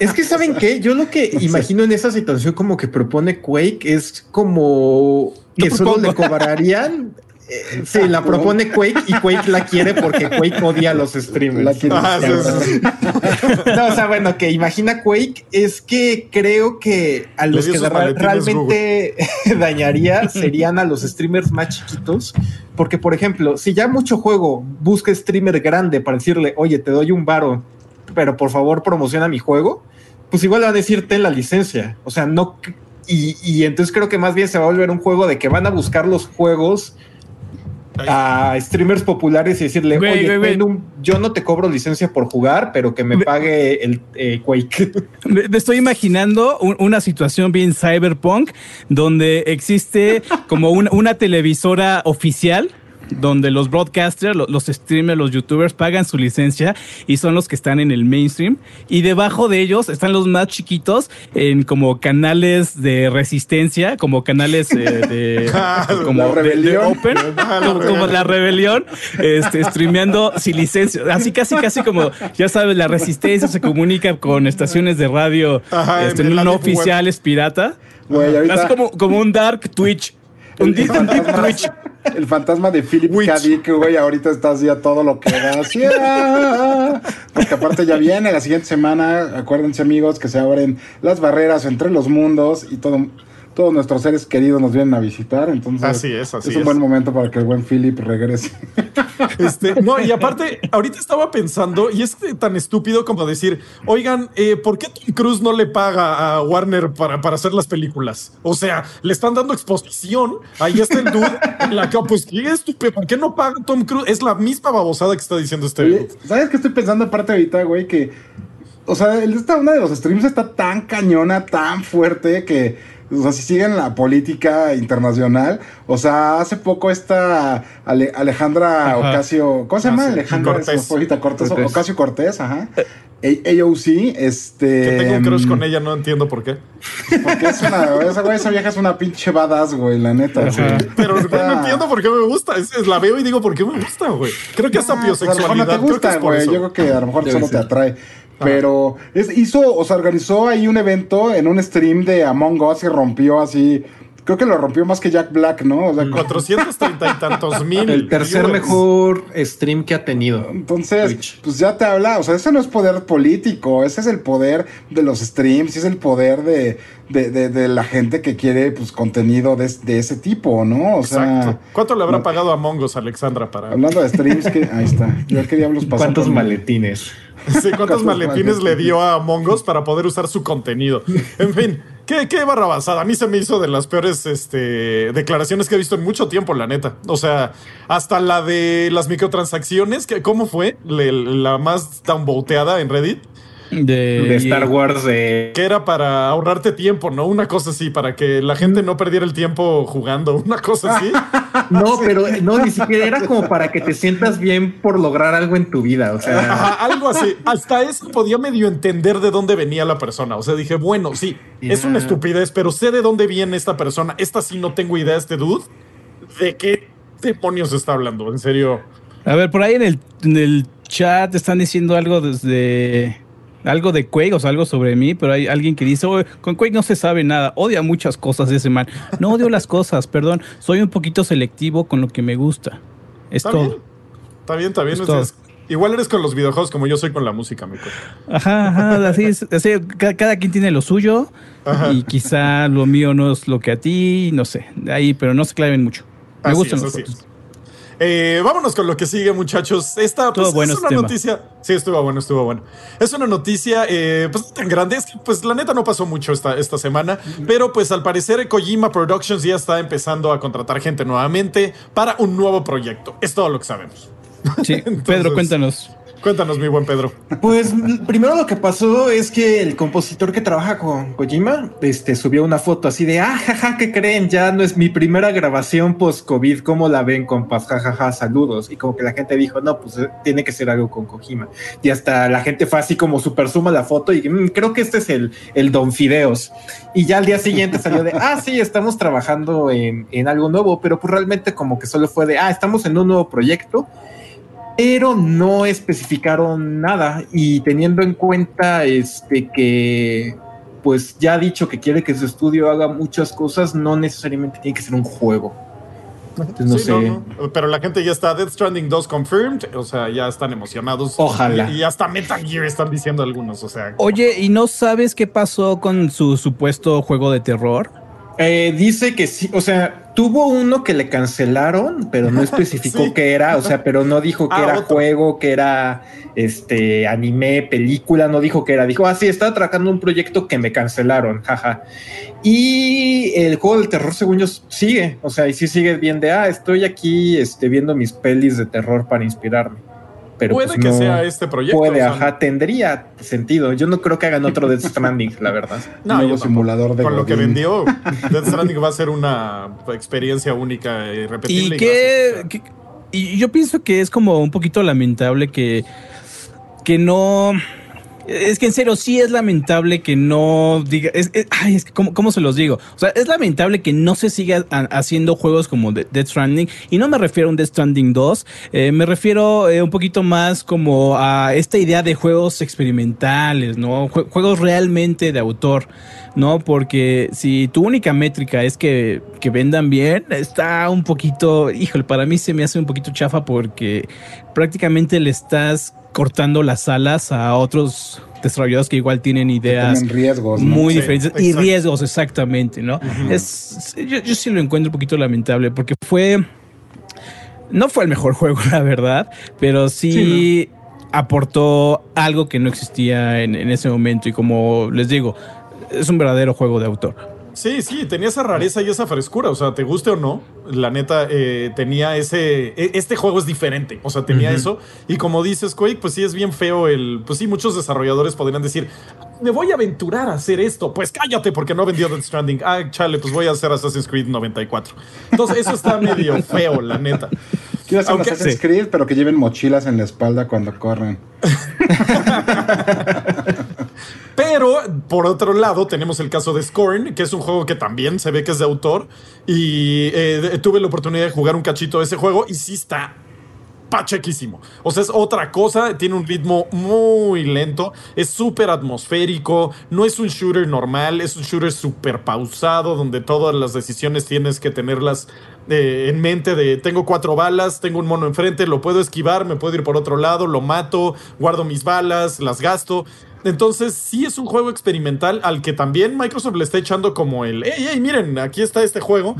[SPEAKER 4] Es que, ¿saben qué? Yo lo que [laughs] imagino en esa situación como que propone Quake es como que
[SPEAKER 3] Lo
[SPEAKER 4] solo le cobrarían. [laughs] eh, sí, la propone Quake y Quake la quiere porque Quake odia a los streamers.
[SPEAKER 1] Ah, sí, sí.
[SPEAKER 4] No, o sea, bueno, que imagina Quake es que creo que a los que realmente [laughs] dañaría serían a los streamers más chiquitos. Porque, por ejemplo, si ya mucho juego busca streamer grande para decirle, oye, te doy un varo, pero por favor promociona mi juego, pues igual le van a decir ten la licencia. O sea, no. Y, y entonces creo que más bien se va a volver un juego de que van a buscar los juegos a streamers populares y decirle,
[SPEAKER 3] Güey,
[SPEAKER 4] oye,
[SPEAKER 3] güey, güey.
[SPEAKER 4] yo no te cobro licencia por jugar, pero que me pague el eh, Quake. [laughs]
[SPEAKER 3] Me me estoy imaginando un- una situación bien cyberpunk donde existe como un- una televisora oficial donde los broadcasters, lo- los streamers, los youtubers pagan su licencia y son los que están en el mainstream y debajo de ellos están los más chiquitos en como canales de resistencia, como canales eh, [laughs] de como
[SPEAKER 2] La
[SPEAKER 3] de- de
[SPEAKER 2] rebelión.
[SPEAKER 3] open, como, como la rebelión, este, streameando sin licencia. Así casi, casi como, ya sabes, la resistencia se comunica con estaciones de radio
[SPEAKER 1] Ajá,
[SPEAKER 3] este, no
[SPEAKER 1] web.
[SPEAKER 3] oficiales pirata.
[SPEAKER 2] Ahorita-
[SPEAKER 3] Así como, como un dark Twitch.
[SPEAKER 2] El fantasma-. El fantasma de Philip. K. Dick, güey, ahorita está así a todo lo que da. así, ah. Porque aparte ya viene la siguiente semana, acuérdense amigos, que se abren las barreras entre los mundos y todo, todos nuestros seres queridos nos vienen a visitar. Entonces,
[SPEAKER 1] Así es, así
[SPEAKER 2] es un
[SPEAKER 1] es.
[SPEAKER 2] buen momento para que el buen Philip regrese. [laughs]
[SPEAKER 1] Este, no, y aparte, ahorita estaba pensando, y es tan estúpido como decir, oigan, eh, ¿por qué Tom Cruise no le paga a Warner para, para hacer las películas? O sea, le están dando exposición, ahí está el dude, en [laughs] la que, pues, qué estúpido, ¿por qué no paga Tom Cruise? Es la misma babosada que está diciendo este dude.
[SPEAKER 2] ¿Sabes qué estoy pensando aparte ahorita, güey? Que, o sea, esta, una de los streams está tan cañona, tan fuerte que, o sea, si siguen la política internacional, o sea, hace poco esta Ale- Alejandra
[SPEAKER 3] Ajá.
[SPEAKER 2] Ocasio, ¿cómo se
[SPEAKER 1] Ah,
[SPEAKER 2] llama?
[SPEAKER 1] sí,
[SPEAKER 2] Alejandra
[SPEAKER 1] Cortés.
[SPEAKER 2] Cortés,
[SPEAKER 4] Cortés.
[SPEAKER 2] Ocasio Cortés, ajá. A- AOC, este.
[SPEAKER 1] Que tengo un crush con ella, no entiendo por qué.
[SPEAKER 2] Porque es una, esa, güey, esa vieja es una pinche badass, güey, la neta. Güey.
[SPEAKER 1] Pero
[SPEAKER 2] Está-
[SPEAKER 1] no entiendo por qué me gusta. Es- es- la veo y digo, ¿por qué me gusta, güey? Creo que es
[SPEAKER 2] Ah, pues a lo mejor no te
[SPEAKER 1] Creo que
[SPEAKER 2] gusta,
[SPEAKER 1] es por
[SPEAKER 2] güey.
[SPEAKER 1] eso.
[SPEAKER 2] Yo creo que a lo mejor
[SPEAKER 4] Debe
[SPEAKER 2] solo te atrae. Pero es- hizo, o sea, organizó ahí un evento en un stream de Among Us y rompió así. Creo que lo rompió más que Jack Black, ¿no? O sea,
[SPEAKER 1] 430 y tantos [laughs] mil.
[SPEAKER 4] El tercer
[SPEAKER 1] viewers.
[SPEAKER 4] mejor stream que ha tenido.
[SPEAKER 2] entonces,
[SPEAKER 4] Twitch.
[SPEAKER 2] pues ya te habla. O sea, ese no es poder político. Ese es el poder de los streams. y Es el poder de, de, de- de la gente que quiere, pues, contenido de, de ese tipo, ¿no? O sea,
[SPEAKER 1] Exacto. ¿Cuánto le habrá
[SPEAKER 2] no-
[SPEAKER 1] pagado a Mongos, Alexandra, para.
[SPEAKER 2] hablando de streams, que ahí está. Yo quería los pasar.
[SPEAKER 4] ¿Cuántos maletines? [laughs]
[SPEAKER 1] Sí, ¿cuántos
[SPEAKER 2] ¿Cuántos
[SPEAKER 1] maletines le dio a Mongos para poder usar su contenido? En fin, qué, qué barra basada. A mí se me hizo de las peores este, declaraciones que he visto en mucho tiempo, la neta. O sea, hasta la de las microtransacciones, que, ¿cómo fue? Le- la más downvoteada en Reddit,
[SPEAKER 3] De,
[SPEAKER 4] De Star Wars de...
[SPEAKER 1] que era para ahorrarte tiempo, ¿no? Una cosa así, para que la gente no perdiera el tiempo jugando, una cosa así. [laughs]
[SPEAKER 4] No, pero no, ni siquiera era como para que te [laughs] sientas bien por lograr algo en tu vida. O sea,
[SPEAKER 1] Ajá, algo así. Hasta eso podía medio entender de dónde venía la persona. O sea, dije, bueno, sí, es una estupidez, pero sé de dónde viene esta persona. Esta sí no tengo idea, este dude. ¿De qué demonios está hablando? En serio.
[SPEAKER 3] A ver, por ahí en el, en el chat están diciendo algo desde. Algo de Quake, o sea, algo sobre mí, pero hay alguien que dice, "Oye, con Quake no se sabe nada, odia muchas cosas ese man. No odio las cosas, perdón, soy un poquito selectivo con lo que me gusta. Es
[SPEAKER 1] Está
[SPEAKER 3] todo.
[SPEAKER 1] bien. Está bien, está bien.
[SPEAKER 3] Es
[SPEAKER 1] Es-
[SPEAKER 3] todo.
[SPEAKER 1] es- igual eres con los videojuegos como yo soy con la música, me.
[SPEAKER 3] Ajá, ajá, así es. así, ca- cada, quien tiene lo suyo
[SPEAKER 1] Ajá.
[SPEAKER 3] y quizá lo mío no es lo que a ti, no sé, ahí, pero no se claven mucho. Me
[SPEAKER 1] Así
[SPEAKER 3] gustan los.
[SPEAKER 1] Eh, vámonos con lo que sigue, muchachos. Esta pues,
[SPEAKER 3] bueno
[SPEAKER 1] es
[SPEAKER 3] este
[SPEAKER 1] una
[SPEAKER 3] tema.
[SPEAKER 1] noticia. Sí, estuvo bueno, estuvo bueno. Es una noticia eh, pues, tan grande. Es que, pues, la neta no pasó mucho esta, esta semana. Pero, pues, al parecer, Kojima Productions ya está empezando a contratar gente nuevamente para un nuevo proyecto. Es todo lo que sabemos.
[SPEAKER 3] Sí, [laughs] Pedro, cuéntanos.
[SPEAKER 1] Cuéntanos, mi buen Pedro.
[SPEAKER 4] Pues primero lo que pasó es que el compositor que trabaja con Kojima este, subió una foto así de, ah, jaja, ¿qué creen? Ya no es mi primera grabación post-COVID, ¿cómo la ven, compas? Jajaja, saludos. Y como que la gente dijo, no, pues eh, tiene que ser algo con Kojima. Y hasta la gente fue así como super suma la foto y "Mm, creo que este es el, el Don Fideos. Y ya al día siguiente salió de, ah, sí, estamos trabajando en, en algo nuevo, pero pues realmente como que solo fue de, ah, estamos en un nuevo proyecto pero no especificaron nada y teniendo en cuenta este que pues ya ha dicho que quiere que su estudio haga muchas cosas, no necesariamente tiene que ser un juego. Entonces, no
[SPEAKER 1] Sí,
[SPEAKER 4] sé.
[SPEAKER 1] no, no. Pero la gente ya está Death Stranding 2 confirmed, o sea, ya están emocionados.
[SPEAKER 4] Ojalá.
[SPEAKER 1] Y, y hasta Metal Gear están diciendo algunos, o sea.
[SPEAKER 3] Oye, ¿y no sabes qué pasó con su supuesto juego de terror?
[SPEAKER 4] Eh, dice que sí, o sea, tuvo uno que le cancelaron, pero no [laughs] especificó
[SPEAKER 1] Sí.
[SPEAKER 4] qué era, o sea, pero no dijo que
[SPEAKER 1] Ah,
[SPEAKER 4] era
[SPEAKER 1] otro.
[SPEAKER 4] juego, que era este anime, película, no dijo que era, dijo, ah, sí, estaba trabajando un proyecto que me cancelaron, jaja. Y el juego del terror, según yo, sigue, o sea, y sí sigue bien de, ah, estoy aquí este, viendo mis pelis de terror para inspirarme. Pero
[SPEAKER 1] puede
[SPEAKER 4] pues,
[SPEAKER 1] que
[SPEAKER 4] no-
[SPEAKER 1] sea este proyecto.
[SPEAKER 4] Puede,
[SPEAKER 1] o sea,
[SPEAKER 4] ajá, tendría sentido. Yo no creo que hagan otro Death Stranding, la verdad. [laughs]
[SPEAKER 1] No,
[SPEAKER 2] nuevo simulador de
[SPEAKER 1] Con lo que vendió, [laughs] Death Stranding va a ser una experiencia única y repetible.
[SPEAKER 3] Y que, que- y yo pienso que es como un poquito lamentable que, que no. Es que en serio, sí es lamentable que no diga. Es, ay, es que, ¿cómo, cómo se los digo? O sea, es lamentable que no se siga ha- haciendo juegos como de- Death Stranding. Y no me refiero a un Death Stranding 2. eh, me refiero eh, un poquito más como a esta idea de juegos experimentales, ¿no? Jue- juegos realmente de autor. ¿no? Porque si tu única métrica es que, que vendan bien, está un poquito, híjole, para mí se me hace un poquito chafa porque prácticamente le estás cortando las alas a otros desarrolladores que igual tienen ideas
[SPEAKER 2] Tomen riesgos. ¿no?
[SPEAKER 3] muy
[SPEAKER 1] Sí,
[SPEAKER 3] diferentes y riesgos exactamente, ¿no? es, yo, yo sí lo encuentro un poquito lamentable porque fue, no fue el mejor [laughs] juego, la verdad, pero sí, aportó algo que no existía en, en ese momento y como les digo, es un verdadero juego de autor.
[SPEAKER 1] Sí, sí, tenía esa rareza y esa frescura. O sea, te guste o no, la neta eh, tenía ese. e- Este juego es diferente. O sea, tenía eso. Y como dices, Quake, pues sí es bien feo el. Pues sí, muchos desarrolladores podrían decir: Me voy a aventurar a hacer esto. Pues cállate, porque no vendió Death Stranding. Ah, chale, pues voy a hacer Assassin's Creed 94. Entonces, eso está medio [laughs] feo, la neta.
[SPEAKER 2] Quiero hacer un
[SPEAKER 1] Aunque-
[SPEAKER 2] Assassin's
[SPEAKER 3] sí.
[SPEAKER 2] Creed, pero que lleven mochilas en la espalda cuando corren. [laughs] [laughs]
[SPEAKER 1] Pero por otro lado tenemos el caso de Scorn, que es un juego que también se ve que es de autor. Y eh, tuve la oportunidad de jugar un cachito de ese juego y sí está pachequísimo. O sea, es otra cosa, tiene un ritmo muy lento, es súper atmosférico, no es un shooter normal, es un shooter súper pausado, donde todas las decisiones tienes que tenerlas eh, en mente de tengo cuatro balas, tengo un mono enfrente, lo puedo esquivar, me puedo ir por otro lado, lo mato, guardo mis balas, las gasto. Entonces, sí es un juego experimental al que también Microsoft le está echando como el, hey, hey, miren, aquí está este juego.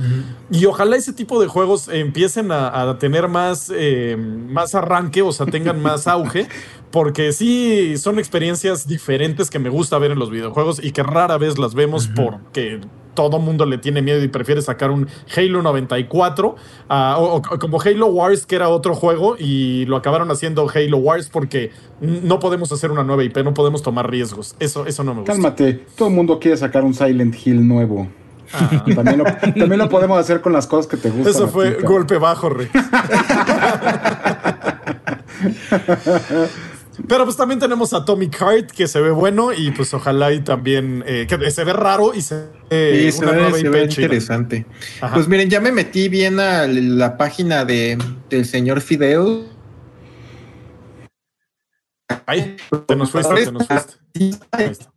[SPEAKER 1] Y ojalá ese tipo de juegos empiecen a, a tener más, eh, más arranque, o sea, tengan más [laughs] auge, porque sí son experiencias diferentes que me gusta ver en los videojuegos y que rara vez las vemos porque todo mundo le tiene miedo y prefiere sacar un Halo 94 ah, o, o como Halo Wars, que era otro juego, y lo acabaron haciendo Halo Wars porque no podemos hacer una nueva IP, no podemos tomar riesgos. Eso, eso no me gusta.
[SPEAKER 2] Cálmate, todo el mundo quiere sacar un Silent Hill nuevo.
[SPEAKER 1] Ah.
[SPEAKER 2] También, lo, también lo podemos hacer con las cosas que te gustan.
[SPEAKER 1] Eso fue golpe bajo, Rex. [laughs] [laughs] Pero pues también tenemos Atomic Heart, que se ve bueno y pues ojalá y también eh, que se ve raro y se ve
[SPEAKER 4] Sí, se
[SPEAKER 1] una
[SPEAKER 4] ve,
[SPEAKER 1] nueva
[SPEAKER 4] se ve interesante.
[SPEAKER 1] Ajá.
[SPEAKER 4] Pues miren, ya me metí bien a la página de, del señor Fideo.
[SPEAKER 1] Ay, te nos fuiste, te nos fuiste. Ahí está.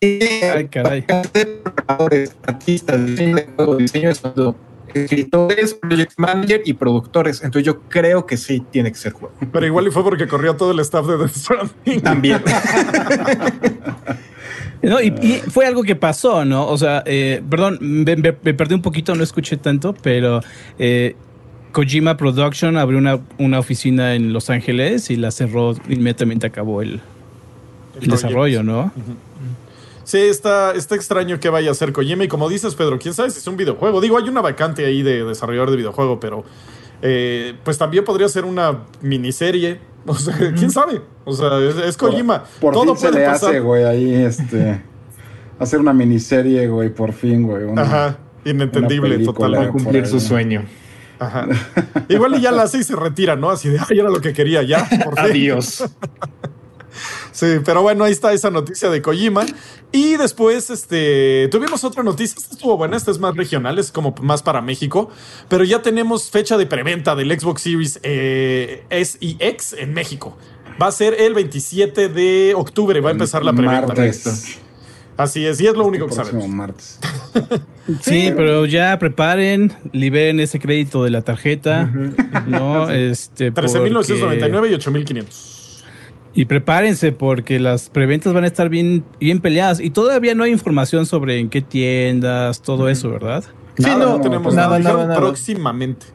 [SPEAKER 3] Ay, caray.
[SPEAKER 4] programadores, artistas, diseño de juego, diseño de sonido, escritores, project manager y productores. Entonces yo creo que sí tiene que ser juego.
[SPEAKER 1] Pero igual y fue porque corrió todo el staff de Death Stranding.
[SPEAKER 4] También. [laughs]
[SPEAKER 3] No, y, y fue algo que pasó, ¿no? O sea, eh, perdón, me, me- me perdí un poquito, no escuché tanto, pero eh, Kojima Production abrió una, una oficina en Los Ángeles y la cerró, inmediatamente acabó el, el desarrollo, ¿no?
[SPEAKER 1] Sí, está, está extraño que vaya a ser Kojima. Y como dices, Pedro, quién sabe si es un videojuego. Digo, hay una vacante ahí de desarrollador de videojuego, pero eh, pues también podría ser una miniserie [laughs] O sea, quién sabe. O sea, es, es Kojima.
[SPEAKER 2] Por
[SPEAKER 1] Todo
[SPEAKER 2] fin se
[SPEAKER 1] puede
[SPEAKER 2] le
[SPEAKER 1] pasar.
[SPEAKER 2] hace, güey, ahí este. hacer una miniserie, güey, por fin, güey. una-
[SPEAKER 1] Ajá. Inentendible, totalmente.
[SPEAKER 4] cumplir su sueño.
[SPEAKER 1] Ajá. Igual y ya la hace y se retira, ¿no? Así de, ay, era lo que quería, ya. Por [laughs] fin.
[SPEAKER 4] Adiós. [laughs]
[SPEAKER 1] Sí, pero bueno, ahí está esa noticia de Kojima. Y después, este, tuvimos otra noticia. Esta estuvo buena, esta es más regional, es como más para México. Pero ya tenemos fecha de preventa del Xbox Series eh, S y X en México. Va a ser el 27 de octubre, va a empezar la preventa.
[SPEAKER 2] Martes.
[SPEAKER 1] Así es, y es lo único que sabemos.
[SPEAKER 2] martes. [laughs]
[SPEAKER 3] Sí, pero ya preparen, liberen ese crédito de la tarjeta, ¿no? [laughs] Este,
[SPEAKER 1] 13.999 y 8.500.
[SPEAKER 3] Y prepárense porque las preventas van a estar bien, bien peleadas y todavía no hay información sobre en qué tiendas, todo eso, ¿verdad?
[SPEAKER 4] Sí,
[SPEAKER 2] Nada,
[SPEAKER 4] no,
[SPEAKER 1] No tenemos
[SPEAKER 4] nada,
[SPEAKER 1] nada,
[SPEAKER 4] nada.
[SPEAKER 1] próximamente.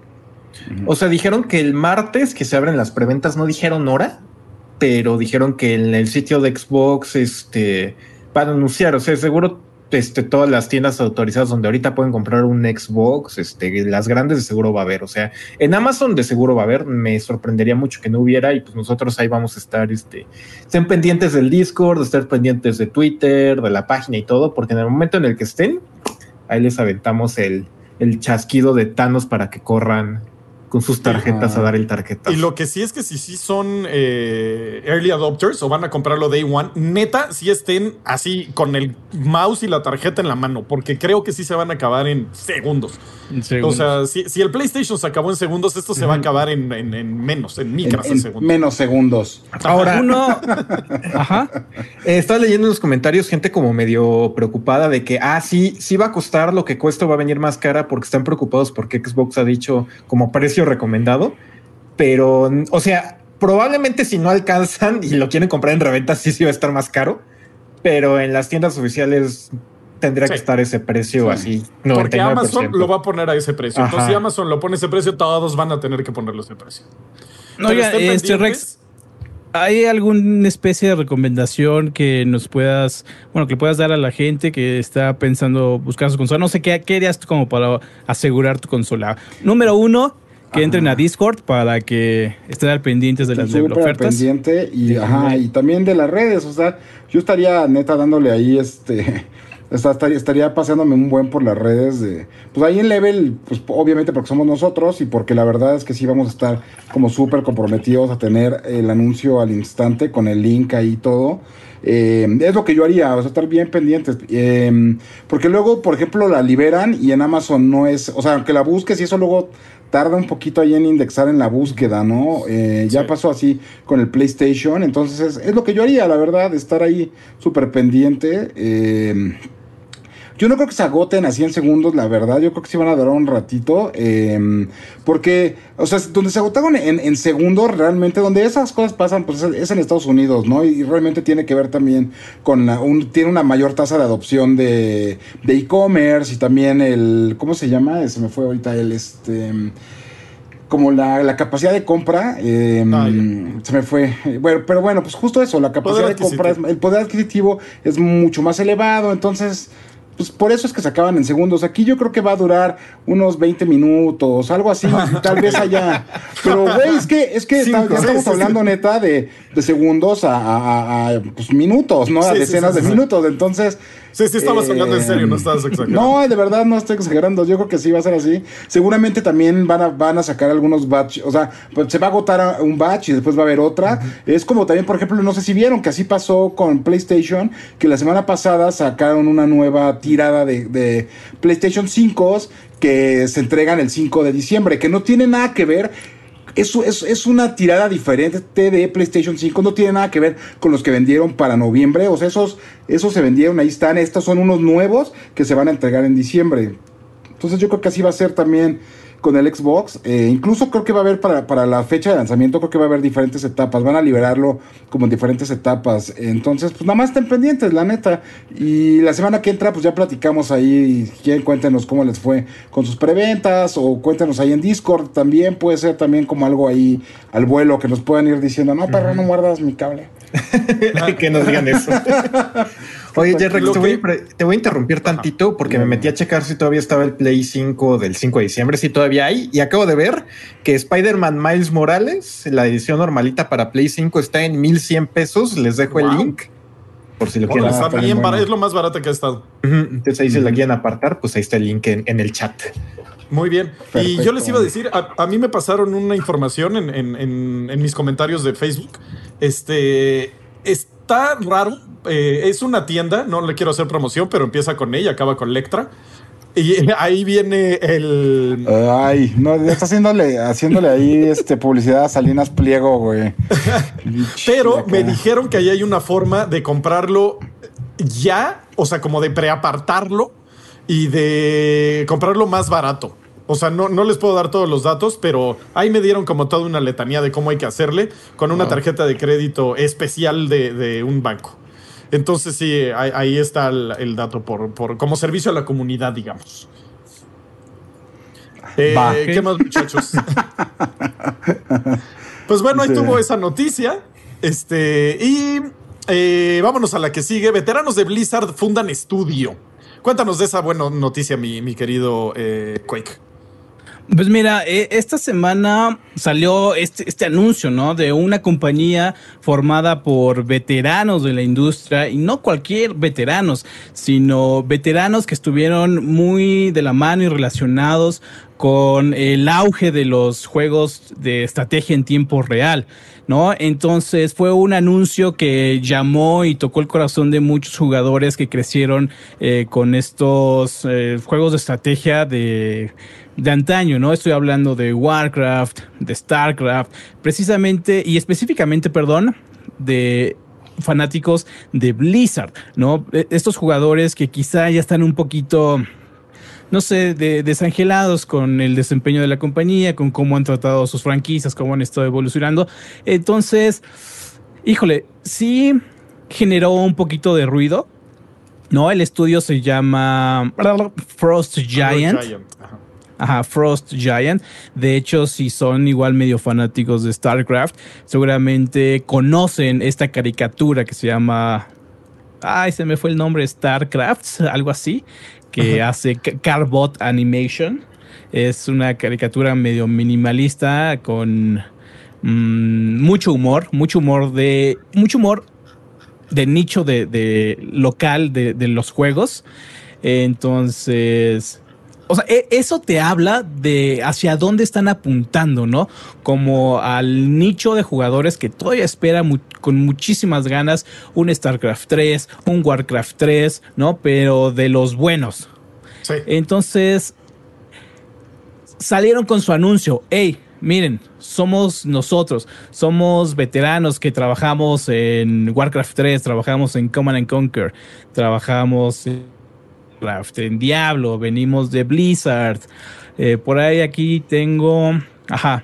[SPEAKER 4] O sea, dijeron que el martes que se abren las preventas no dijeron hora, pero dijeron que en el sitio de Xbox este van a anunciar, o sea, seguro este todas las tiendas autorizadas donde ahorita pueden comprar un Xbox, este las grandes de seguro va a haber, o sea, en Amazon de seguro va a haber, me sorprendería mucho que no hubiera y pues nosotros ahí vamos a estar este estén pendientes del Discord, estén pendientes de Twitter, de la página y todo, porque en el momento en el que estén ahí les aventamos el el chasquido de Thanos para que corran con sus tarjetas
[SPEAKER 2] Ajá.
[SPEAKER 4] a dar el tarjetazo.
[SPEAKER 1] Y lo que sí es que si sí son eh, early adopters o van a comprarlo day one, neta, si estén así con el mouse y la tarjeta en la mano, porque creo que sí se van a acabar en segundos. O sea, si, si el PlayStation se acabó en segundos, esto se va a acabar en, en- en menos, en
[SPEAKER 2] En,
[SPEAKER 1] micras en,
[SPEAKER 2] en
[SPEAKER 1] segundos.
[SPEAKER 2] menos segundos.
[SPEAKER 4] Ahora,
[SPEAKER 3] uno, [laughs] ajá,
[SPEAKER 4] eh, estaba leyendo en los comentarios gente como medio preocupada de que, ah, sí, sí va a costar lo que cuesta, va a venir más cara porque están preocupados porque Xbox ha dicho como precio recomendado. Pero, o sea, probablemente si no alcanzan y lo quieren comprar en reventa, sí, sí va a estar más caro. Pero en las tiendas oficiales tendría
[SPEAKER 1] Sí.
[SPEAKER 4] que estar ese precio
[SPEAKER 2] Sí.
[SPEAKER 4] así.
[SPEAKER 1] Porque
[SPEAKER 4] 99%.
[SPEAKER 1] Amazon lo va a poner a ese precio. Entonces, si Amazon lo pone a ese precio, todos van a tener que ponerlo a ese precio.
[SPEAKER 3] no,
[SPEAKER 1] Pero
[SPEAKER 3] ya, este. Rex, ¿hay alguna especie de recomendación que nos puedas, bueno, que puedas dar a la gente que está pensando buscar su consola? No sé qué, qué harías tú como para asegurar tu consola. Número uno, que entren a Discord para que estén al pendientes de las ofertas.
[SPEAKER 2] pendiente y, ajá, y también de las redes. O sea, yo estaría neta dándole ahí este. [laughs] esta- Estaría, estaría paseándome un buen por las redes de. Pues ahí en level, pues obviamente porque somos nosotros y porque la verdad es que sí vamos a estar como súper comprometidos a tener el anuncio al instante con el link ahí y todo. Eh, es lo que yo haría, o sea, estar bien pendientes. Eh, porque luego, por ejemplo, la liberan y en Amazon no es. O sea, aunque la busques y eso luego tarda un poquito ahí en indexar en la búsqueda, ¿no? Eh, ya
[SPEAKER 1] Sí.
[SPEAKER 2] pasó así con el PlayStation, entonces es, es lo que yo haría, la verdad, estar ahí súper pendiente. Eh, yo no creo que se agoten así en segundos, la verdad. Yo creo que sí van a durar un ratito. eh, porque, o sea, donde se agotaron en, en segundos, realmente, donde esas cosas pasan, pues es, en Estados Unidos, ¿no? Y realmente tiene que ver también con la, un, tiene una mayor tasa de adopción de de e-commerce y también el, ¿cómo se llama? Se me fue ahorita el, este como la, la capacidad de compra, eh,
[SPEAKER 1] Ah,
[SPEAKER 2] se me fue. Bueno, pero bueno, pues justo eso, la capacidad de compra, el poder adquisitivo es mucho más elevado, entonces, pues por eso es que se acaban en segundos. Aquí yo creo que va a durar unos 20 minutos, algo así, [laughs] tal vez allá. Pero, güey, es que, es que
[SPEAKER 1] Cinco, sí,
[SPEAKER 2] estamos
[SPEAKER 1] sí,
[SPEAKER 2] hablando neta de, de segundos a, a- a- pues, minutos, ¿no? A decenas de minutos, entonces...
[SPEAKER 1] Sí, sí, estabas
[SPEAKER 2] Eh,
[SPEAKER 1] hablando en serio, no estabas exagerando.
[SPEAKER 2] No, de verdad no estoy exagerando. Yo creo que sí va a ser así. Seguramente también van a, van a sacar algunos batch. O sea, pues, se va a agotar un batch y después va a haber otra. Es como también, por ejemplo, no sé si vieron que así pasó con PlayStation, que la semana pasada sacaron una nueva tirada de, PlayStation 5 que se entregan el 5 de diciembre, que no tiene nada que ver. Eso es, es una tirada diferente de PlayStation 5, no tiene nada que ver con los que vendieron para noviembre, o sea, esos, esos se vendieron, ahí están, estos son unos nuevos que se van a entregar en diciembre. Entonces yo creo que así va a ser también con el Xbox. Eh, incluso creo que va a haber para, para la fecha de lanzamiento, creo que va a haber diferentes etapas. Van a liberarlo como en diferentes etapas. Entonces, pues nada más estén pendientes, la neta. Y la semana que entra, pues ya platicamos ahí. Quieren, cuéntenos cómo les fue con sus preventas. O cuéntenos ahí en Discord también. Puede ser también como algo ahí al vuelo que nos puedan ir diciendo, no, perro, no muerdas mi cable. [laughs]
[SPEAKER 4] que nos digan eso. [laughs] Oye, Jerry, te, voy a
[SPEAKER 1] que-
[SPEAKER 4] pre- te voy a interrumpir tantito porque me metí a checar si todavía estaba el Play 5 del 5 de diciembre, si todavía hay. Y acabo de ver que Spider-Man Miles Morales, la edición normalita para Play 5, está en 1100 pesos. Les dejo el
[SPEAKER 1] Wow.
[SPEAKER 4] link por si lo quieren.
[SPEAKER 1] Está bien es lo más barato que ha estado.
[SPEAKER 4] Entonces ahí se la quieren apartar, pues ahí está el link en, en el chat.
[SPEAKER 1] Muy bien. Y yo les iba a decir, a, a mí me pasaron una información en- en- en mis comentarios de Facebook. Este está raro. Eh, es una tienda, no le quiero hacer promoción, pero empieza con ella, acaba con Lectra. Y [laughs] ahí viene el.
[SPEAKER 2] Ay, no, está haciéndole, haciéndole ahí este publicidad a Salinas Pliego, güey. [laughs]
[SPEAKER 1] Pero me dijeron que ahí hay una forma de comprarlo ya, o sea, como de preapartarlo y de comprarlo más barato. O sea, no, no les puedo dar todos los datos, pero ahí me dieron como toda una letanía de cómo hay que hacerle con una tarjeta de crédito especial de, de un banco. Entonces sí, ahí, ahí está el, el dato por, por como servicio a la comunidad, digamos. Eh. ¿Qué más, muchachos? [laughs] pues bueno, ahí
[SPEAKER 2] Sí.
[SPEAKER 1] tuvo esa noticia. Este, y eh, vámonos a la que sigue. Veteranos de Blizzard fundan estudio. Cuéntanos de esa buena noticia, mi, mi querido eh, Quake.
[SPEAKER 3] Pues mira, eh, esta semana salió este, este anuncio, ¿no? De una compañía formada por veteranos de la industria y no cualquier veteranos, sino veteranos que estuvieron muy de la mano y relacionados con el auge de los juegos de estrategia en tiempo real, ¿no? Entonces fue un anuncio que llamó y tocó el corazón de muchos jugadores que crecieron eh, con estos eh, juegos de estrategia de de antaño, ¿no? Estoy hablando de Warcraft, de Starcraft, precisamente y específicamente, perdón, de fanáticos de Blizzard, ¿no? E- Estos jugadores que quizá ya están un poquito no sé, de- desangelados con el desempeño de la compañía, con cómo han tratado sus franquicias, cómo han estado evolucionando. Entonces, híjole, sí generó un poquito de ruido. No, el estudio se llama Frost Giant.
[SPEAKER 1] Ajá.
[SPEAKER 3] Ajá, Frost Giant. De hecho, si son igual medio fanáticos de StarCraft, seguramente conocen esta caricatura que se llama. Ay, se me fue el nombre, StarCraft, algo así, que hace Ca- Carbot Animation. Es una caricatura medio minimalista con mm, mucho humor, mucho humor de. mucho humor de nicho de, de local de, de los juegos. Entonces, o sea, e- eso te habla de hacia dónde están apuntando, ¿no? Como al nicho de jugadores que todavía espera mu- con muchísimas ganas un StarCraft 3, un Warcraft 3, ¿no? Pero de los buenos.
[SPEAKER 1] Sí.
[SPEAKER 3] Entonces, salieron con su anuncio. Hey, miren, somos nosotros. Somos veteranos que trabajamos en Warcraft 3, trabajamos en Command and Conquer, trabajamos en, Warcraft, en Diablo, venimos de Blizzard. Eh, por ahí aquí tengo, ajá,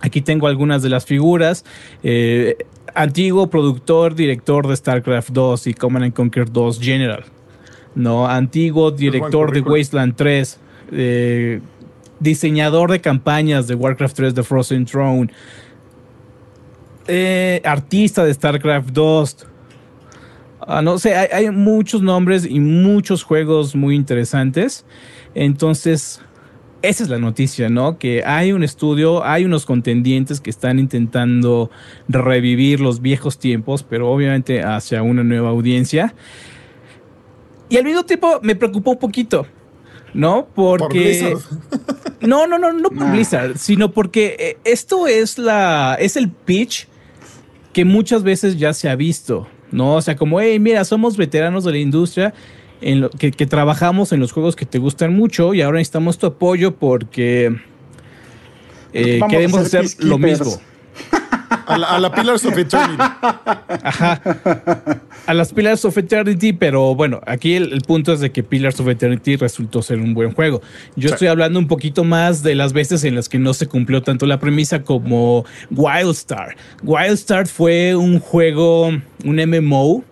[SPEAKER 3] aquí tengo algunas de las figuras. Eh, antiguo productor, director de StarCraft 2 y Command and Conquer 2 General. No, antiguo director de. Wasteland 3, eh, diseñador de campañas de Warcraft 3 de Frozen Throne, eh, artista de StarCraft 2. Ah, no sé, hay, hay muchos nombres y muchos juegos muy interesantes. Entonces, esa es la noticia, ¿no? Que hay un estudio, hay unos contendientes que están intentando revivir los viejos tiempos, pero obviamente hacia una nueva audiencia. Y al mismo tiempo me preocupó un poquito, ¿no?
[SPEAKER 1] Por
[SPEAKER 3] Porque...
[SPEAKER 1] Blizzard. [laughs]
[SPEAKER 3] No, no, no, no por
[SPEAKER 2] Nah.
[SPEAKER 3] Blizzard, sino porque eh, esto es la, es el pitch que muchas veces ya se ha visto, ¿no? O sea, como, hey, mira, somos veteranos de la industria en lo, que, que trabajamos en los juegos que te gustan mucho y ahora necesitamos tu apoyo porque eh, queremos hacer lo mismo. [laughs]
[SPEAKER 1] A la, a la Pillars of Eternity.
[SPEAKER 3] Ajá. A las Pillars of Eternity, pero bueno, aquí el, el punto es de que Pillars of Eternity resultó ser un buen juego. Yo
[SPEAKER 1] Sí.
[SPEAKER 3] estoy hablando un poquito más de las veces en las que no se cumplió tanto la premisa como Wildstar. Wildstar fue un juego, un MMO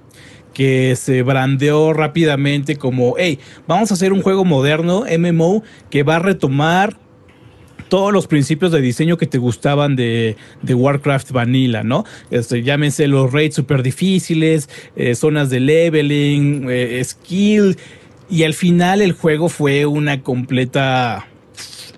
[SPEAKER 3] que se brandeó rápidamente como, hey, vamos a hacer un juego moderno, MMO, que va a retomar todos los principios de diseño que te gustaban de, de Warcraft Vanilla, ¿no? Este, llámense los raids súper difíciles, eh, zonas de leveling, eh, skill, y al final el juego fue una completa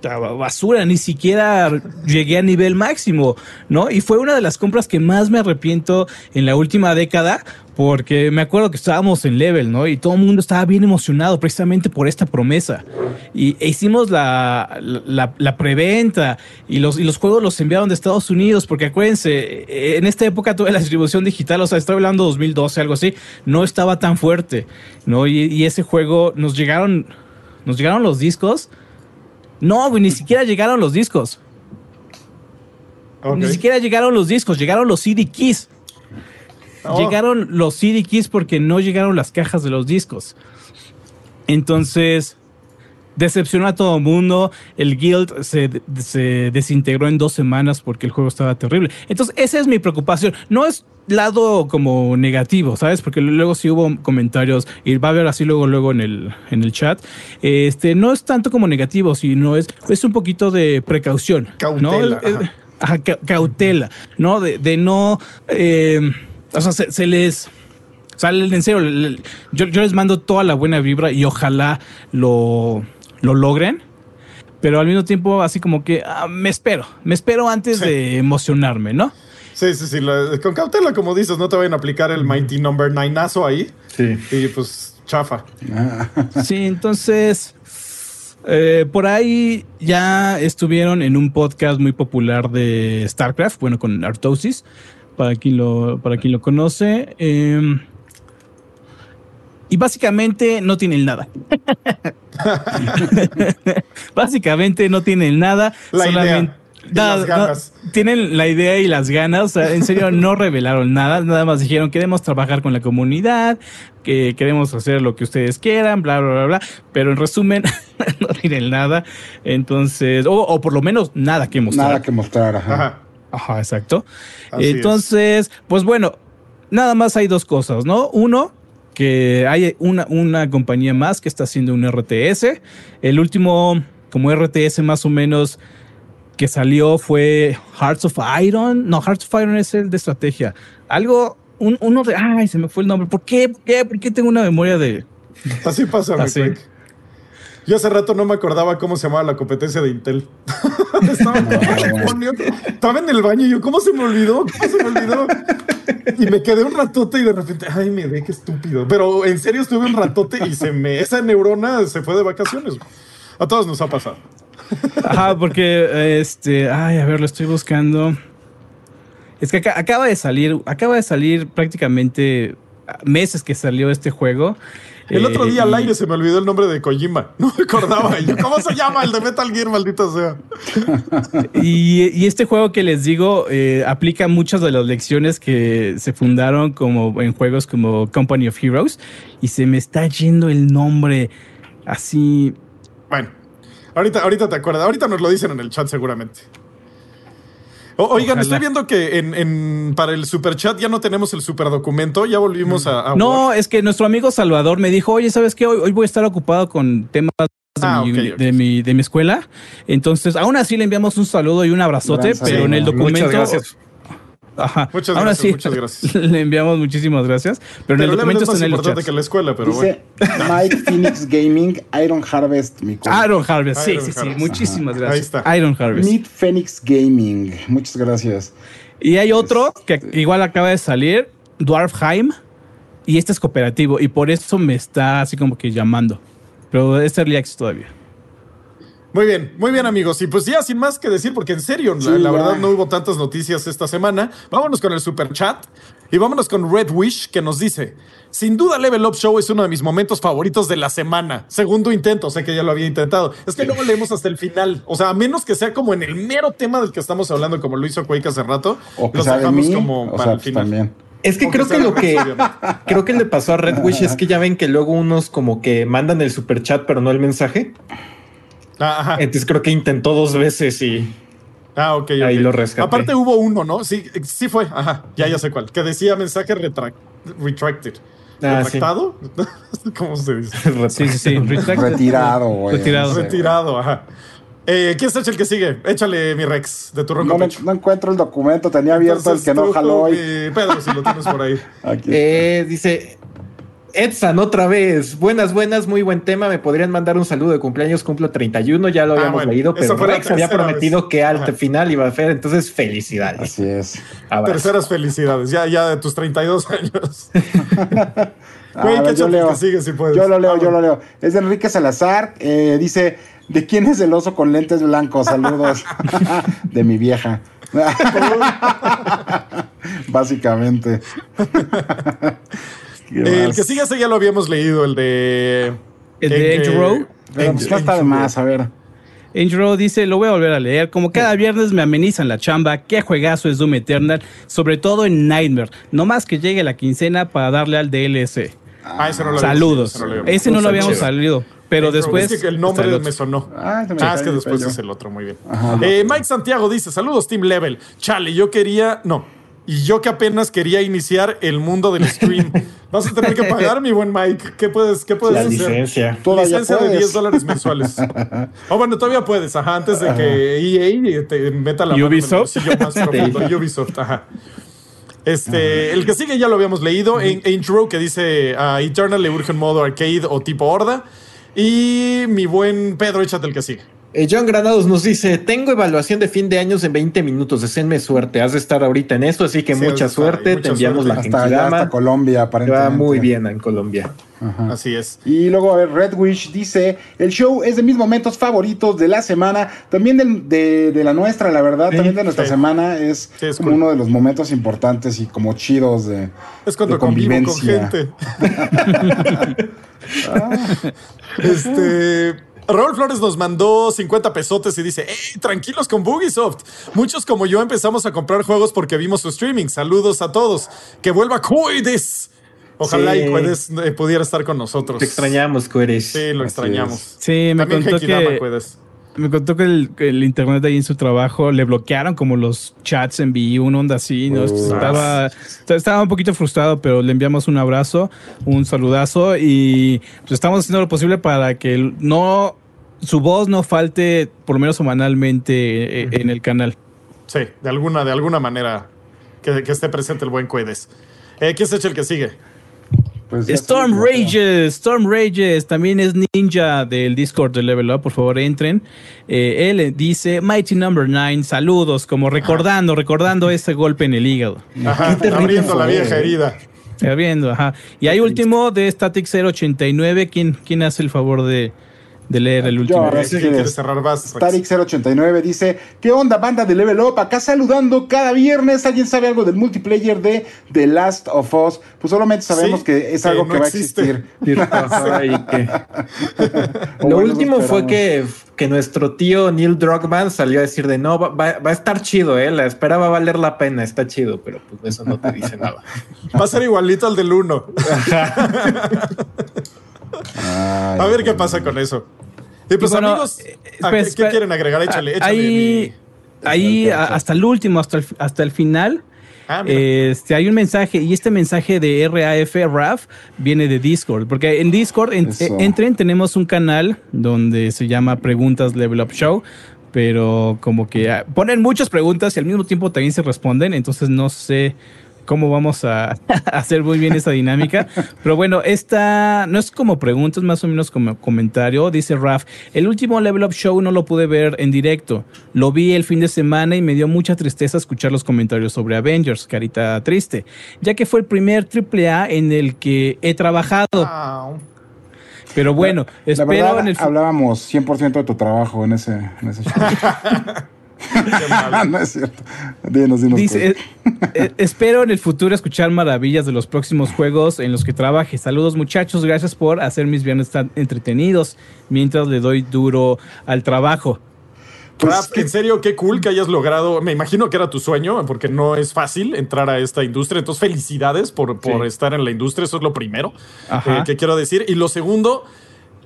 [SPEAKER 3] basura, ni siquiera llegué a nivel máximo, ¿no? Y fue una de las compras que más me arrepiento en la última década, porque me acuerdo que estábamos en level, ¿no? Y todo el mundo estaba bien emocionado precisamente por esta promesa. Y e hicimos la, la, preventa y los, y los juegos los enviaron de Estados Unidos, porque acuérdense, en esta época toda la distribución digital, o sea, estoy hablando 2012, algo así, no estaba tan fuerte, ¿no? Y, y ese juego nos llegaron, nos llegaron los discos no, güey, ni siquiera llegaron los discos. Ni siquiera llegaron los discos, llegaron los CD keys. Oh. Llegaron los CD keys porque no llegaron las cajas de los discos. Entonces, decepcionó a todo el mundo. El guild se, se, desintegró en dos semanas porque el juego estaba terrible. Entonces, esa es mi preocupación. No es lado como negativo, ¿sabes? Porque luego sí hubo comentarios y va a haber así luego luego en el, en el chat. Este, no es tanto como negativo, sino es, es un poquito de precaución.
[SPEAKER 1] Cautela.
[SPEAKER 3] ¿no? cautela, ¿no? De, no... Eh, o sea, se, les... O sea, en serio, yo, yo les mando toda la buena vibra y ojalá lo, lo logren pero al mismo tiempo así como que ah, me espero, me espero antes de emocionarme, ¿no?
[SPEAKER 1] Sí, sí, sí. con cautela, como dices, no te vayan a aplicar el Mighty Number Nine ahí. Sí. Y pues, chafa.
[SPEAKER 3] Sí, entonces. Eh, por ahí ya estuvieron en un podcast muy popular de StarCraft, bueno, con Artosis, para quien lo, para quien lo conoce. Em, y básicamente no tienen nada. [laughs] básicamente no tienen nada.
[SPEAKER 1] La solamente,
[SPEAKER 3] tienen la idea y las ganas. en serio, [laughs] no revelaron nada. Nada más dijeron, queremos trabajar con la comunidad, que queremos hacer lo que ustedes quieran, bla, bla, bla, bla. Pero en resumen, [laughs] no tienen nada. Entonces, o, por lo menos nada que mostrar.
[SPEAKER 2] Nada que mostrar, ajá.
[SPEAKER 3] Ajá, exacto. Entonces, pues bueno, nada más hay dos cosas, ¿no? Uno, que hay una, una compañía más que está haciendo un RTS. El último, como RTS más o menos que salió fue Hearts of Iron. No, Hearts of Iron es el de estrategia. Algo, uno de. Ay, se me fue el nombre. ¿Por qué? ¿Por qué? ¿Por qué tengo una memoria de.?
[SPEAKER 1] Así pasa, Así. Yo hace rato no me acordaba cómo se llamaba la competencia de Intel. [laughs] estaba, estaba, en el baño y yo, ¿cómo se me olvidó? ¿Cómo se me olvidó? Y me quedé un ratote y de repente, ay, me ve qué estúpido. Pero en serio estuve un ratote y se me, esa neurona se fue de vacaciones. A todos nos ha pasado.
[SPEAKER 3] Ajá, porque este, ay, a ver, lo estoy buscando. Es que acaba de salir, acaba de salir prácticamente meses que salió este juego.
[SPEAKER 1] El otro día al eh, aire se me olvidó el nombre de Kojima. [laughs] No me acordaba. ¿Cómo se llama el de Metal Gear, maldita sea? [laughs]
[SPEAKER 3] Y, este juego que les digo eh, aplica muchas de las lecciones que se fundaron como en juegos como Company of Heroes. Y se me está yendo el nombre así.
[SPEAKER 1] Bueno, Ahorita, ahorita te acuerdas. Ahorita nos lo dicen en el chat seguramente. Oigan, estoy viendo que en, para el super chat ya no tenemos el super documento, ya volvimos a,
[SPEAKER 3] No, es que nuestro amigo Salvador me dijo, oye, ¿sabes qué? Hoy, hoy voy a estar ocupado con temas de, ah, mi, de, mi, escuela. Entonces, aún así le enviamos un saludo y un abrazote, pero en el documento. Muchas gracias.
[SPEAKER 1] Ajá. Muchas gracias, sí, muchas gracias. [laughs]
[SPEAKER 3] Le enviamos muchísimas gracias. Pero, en el documento está
[SPEAKER 1] en el importante que la escuela, pero
[SPEAKER 2] Dice bueno. [laughs] Mike Phoenix Gaming, Iron Harvest, mi
[SPEAKER 3] Iron Harvest, sí, sí, sí. Muchísimas gracias. Ahí está. Iron Harvest.
[SPEAKER 2] Meet Phoenix Gaming, muchas gracias.
[SPEAKER 3] Y hay otro que igual acaba de salir, Dwarfheim, y este es cooperativo, y por eso me está así como que llamando. Pero es Early Access todavía.
[SPEAKER 1] Muy bien, muy bien amigos. Y pues ya sin más que decir, porque en serio, la, verdad no hubo tantas noticias esta semana. Vámonos con el super chat y vámonos con Red Wish que nos dice, sin duda Level Up Show es uno de mis momentos favoritos de la semana. Segundo intento, sé que ya lo había intentado. Es que luego leemos hasta el final. O sea, a menos que sea como en el mero tema del que estamos hablando, como lo hizo Quake hace rato,
[SPEAKER 2] o los dejamos como para el final.
[SPEAKER 4] Es que creo que lo que [laughs] creo que le pasó a Red Wish es que ya ven que luego unos como que mandan el super chat, pero no el mensaje.
[SPEAKER 1] Ah,
[SPEAKER 4] Entonces creo que intentó dos veces y.
[SPEAKER 1] Ah, ok.
[SPEAKER 4] Ahí lo rescaté.
[SPEAKER 1] Aparte hubo uno, ¿no? Sí, sí fue. Ajá, ya, ya sé cuál. Que decía mensaje retracted. Ah, ¿Retractado? [laughs] ¿Cómo se dice? [laughs]
[SPEAKER 3] sí, sí, sí.
[SPEAKER 2] Retirado, güey.
[SPEAKER 3] Retirado.
[SPEAKER 1] Retirado, ajá. Eh, ¿Quién es el que sigue? Échale mi Rex de tu ronco
[SPEAKER 2] No, me-
[SPEAKER 1] pecho.
[SPEAKER 2] no encuentro el documento, tenía abierto
[SPEAKER 1] Entonces,
[SPEAKER 2] el que no jaló hoy.
[SPEAKER 1] Pedro, si lo tienes por ahí. [laughs]
[SPEAKER 2] Aquí.
[SPEAKER 4] Eh, dice Edsan otra vez. Buenas, buenas, muy buen tema. Me podrían mandar un saludo de cumpleaños. Cumplo 31, ya lo
[SPEAKER 1] Ah,
[SPEAKER 4] habíamos
[SPEAKER 1] bueno,
[SPEAKER 4] leído, pero Rex había prometido
[SPEAKER 1] vez.
[SPEAKER 4] que al
[SPEAKER 1] Ajá.
[SPEAKER 4] final iba a hacer, entonces felicidades.
[SPEAKER 2] Así es.
[SPEAKER 4] Abrazo.
[SPEAKER 1] Terceras felicidades, ya, ya de tus 32 años. [laughs]
[SPEAKER 2] A
[SPEAKER 1] Güey,
[SPEAKER 2] ver,
[SPEAKER 1] que
[SPEAKER 2] yo leo.
[SPEAKER 1] sigue si puedes.
[SPEAKER 2] Yo lo leo,
[SPEAKER 1] Ah,
[SPEAKER 2] yo
[SPEAKER 1] bueno.
[SPEAKER 2] lo leo. Es de Enrique Salazar. eh, dice: ¿De quién es el oso con lentes blancos? Saludos. [laughs] de mi vieja. [laughs] Básicamente. ¿Qué
[SPEAKER 1] El que sigue ese ya lo habíamos leído, el de.
[SPEAKER 3] ¿El de Edge Row?
[SPEAKER 2] Pero pues no está de más, a ver.
[SPEAKER 3] Angel dice, lo voy a volver a leer. Como cada viernes me amenizan la chamba, qué juegazo es Doom Eternal, sobre todo en Nightmare. No más que llegue la quincena para darle al DLC.
[SPEAKER 1] Ah, ese no lo habíamos
[SPEAKER 3] Saludos.
[SPEAKER 1] leído, ese no lo habíamos
[SPEAKER 3] Ese no lo habíamos salido, pero después...
[SPEAKER 1] Es que el nombre
[SPEAKER 3] el
[SPEAKER 1] me sonó.
[SPEAKER 2] Ah, me
[SPEAKER 1] Ah, es que después es el otro, muy bien.
[SPEAKER 2] Ajá.
[SPEAKER 1] Eh, Mike Santiago dice: Saludos, Team Level. Chale, yo quería. No. Y yo que apenas quería iniciar el mundo del stream. [laughs] Vas a tener que pagar, mi buen Mike. ¿Qué puedes, qué puedes
[SPEAKER 4] La
[SPEAKER 1] hacer?
[SPEAKER 4] licencia.
[SPEAKER 2] Todavía
[SPEAKER 1] Licencia de
[SPEAKER 2] puedes.
[SPEAKER 1] 10 dólares mensuales. [laughs] O bueno, todavía puedes, ajá, antes de que EA te meta la mano en el
[SPEAKER 3] Ubisoft.
[SPEAKER 1] más [laughs] profundo. Ubisoft, ajá. Este, el que sigue ya lo habíamos leído, en Intro, que dice a Eternal le urge un modo arcade o tipo horda. Y mi buen Pedro, échate el que sigue.
[SPEAKER 4] Eh, John Granados nos dice: Tengo evaluación de fin de años en 20 minutos. Deseenme suerte. Has de estar ahorita en esto, así que
[SPEAKER 1] Sí,
[SPEAKER 4] mucha suerte.
[SPEAKER 1] mucha
[SPEAKER 4] Te enviamos
[SPEAKER 1] suerte.
[SPEAKER 4] la
[SPEAKER 2] Hasta, hasta Colombia,
[SPEAKER 4] Te
[SPEAKER 2] aparentemente.
[SPEAKER 4] va muy bien en Colombia.
[SPEAKER 1] Así es.
[SPEAKER 2] Y luego, a ver, Red Wish dice: El show es de mis momentos favoritos de la semana, también del- de, de la nuestra, la verdad, también de nuestra
[SPEAKER 1] sí.
[SPEAKER 2] semana. Es,
[SPEAKER 1] Sí, es
[SPEAKER 2] como
[SPEAKER 1] cool.
[SPEAKER 2] uno de los momentos importantes y como chidos de.
[SPEAKER 1] Es cuando
[SPEAKER 2] de
[SPEAKER 1] convivo con
[SPEAKER 2] convivencia.
[SPEAKER 1] gente. [laughs] [laughs] este. Raúl Flores nos mandó 50 pesotes y dice: ¡Ey, tranquilos con Bugisoft! Muchos como yo empezamos a comprar juegos porque vimos su streaming. Saludos a todos. Que vuelva Cuides. Ojalá
[SPEAKER 4] Sí.
[SPEAKER 1] y Cuedes eh, pudiera estar con nosotros.
[SPEAKER 4] Te extrañamos, Cueres.
[SPEAKER 1] Sí, lo
[SPEAKER 2] Así
[SPEAKER 1] extrañamos.
[SPEAKER 3] Sí, me
[SPEAKER 1] También
[SPEAKER 3] contó
[SPEAKER 1] Genkidama,
[SPEAKER 3] que...
[SPEAKER 1] Cuedes.
[SPEAKER 3] Me contó que el, que el internet ahí en su trabajo le bloquearon como los chats en VI, una onda así, ¿no?
[SPEAKER 2] Uh.
[SPEAKER 3] estaba, estaba un poquito frustrado, pero le enviamos un abrazo, un saludazo y pues estamos haciendo lo posible para que no su voz no falte por lo menos semanalmente eh, en el canal.
[SPEAKER 1] Sí, de alguna, de alguna manera que, que esté presente el buen Cuedes. Eh, ¿Quién es el que sigue?
[SPEAKER 2] Pues
[SPEAKER 3] Storm Rages, Storm Rages, también es ninja del Discord de Level Up, por favor entren. Eh, él dice Mighty Number 9, saludos, como recordando, recordando ese golpe en el hígado.
[SPEAKER 1] Ajá, abriendo la vieja herida.
[SPEAKER 3] Está viendo, ajá. Y hay último de Static 089, ¿quién, quién hace el favor de, de leer el último?
[SPEAKER 2] ahora
[SPEAKER 1] Eh,
[SPEAKER 2] sí
[SPEAKER 1] ¿Quién
[SPEAKER 2] quieres.
[SPEAKER 1] quiere cerrar? Vas, Rex.
[SPEAKER 2] Static089 dice: ¿Qué onda, banda de Level Up? Acá saludando cada viernes. ¿Alguien sabe algo del multiplayer de The Last of Us? Pues solamente sabemos
[SPEAKER 1] Sí,
[SPEAKER 2] que es
[SPEAKER 1] que
[SPEAKER 2] algo
[SPEAKER 1] no
[SPEAKER 2] que va a existir. [laughs]
[SPEAKER 4] Que- [laughs] Lo
[SPEAKER 2] bueno,
[SPEAKER 4] último fue que, que nuestro tío Neil Druckmann salió a decir de no, va, va- va a estar chido, eh, la espera va a valer la pena, está chido, pero pues eso no te dice nada.
[SPEAKER 1] Va a ser igualito al del 1. [laughs]
[SPEAKER 2] Ay,
[SPEAKER 1] A ver qué pasa con eso. Y pues
[SPEAKER 3] Y bueno,
[SPEAKER 1] amigos,
[SPEAKER 3] eh,
[SPEAKER 1] ¿a
[SPEAKER 3] espera,
[SPEAKER 1] ¿qué, quieren agregar? Échale, échale.
[SPEAKER 3] Ahí,
[SPEAKER 1] mi-
[SPEAKER 3] ahí hasta el último, hasta el, hasta el final.
[SPEAKER 1] Ah.
[SPEAKER 3] Este, hay un mensaje y este mensaje de RAF RAF viene de Discord, porque en Discord en- eh, entren, tenemos un canal donde se llama Preguntas Level Up Show, pero como que ah, ponen muchas preguntas y al mismo tiempo también se responden, entonces no sé cómo vamos [laughs] a hacer muy bien esa dinámica. Pero bueno, esta no es como preguntas, más o menos como comentario. Dice Raf, el último Level Up Show no lo pude ver en directo. Lo vi el fin de semana y me dio mucha tristeza escuchar los comentarios sobre Avengers, carita triste, ya que fue el primer AAA en el que he trabajado. Pero bueno,
[SPEAKER 2] La
[SPEAKER 3] espero
[SPEAKER 2] verdad,
[SPEAKER 3] en el
[SPEAKER 2] hablábamos 100% de tu trabajo en ese, en ese show. [laughs] [laughs] no es cierto. Dinos, dinos.
[SPEAKER 3] Dice, eh, eh, espero en el futuro escuchar maravillas de los próximos juegos en los que trabaje. Saludos muchachos, gracias por hacer mis viernes tan entretenidos mientras le doy duro al trabajo.
[SPEAKER 2] Pues,
[SPEAKER 1] en serio, qué cool que hayas logrado. Me imagino que era tu sueño, porque no es fácil entrar a esta industria. Entonces, felicidades por, por
[SPEAKER 3] Sí.
[SPEAKER 1] estar en la industria. Eso es lo primero eh, que quiero decir. Y lo segundo,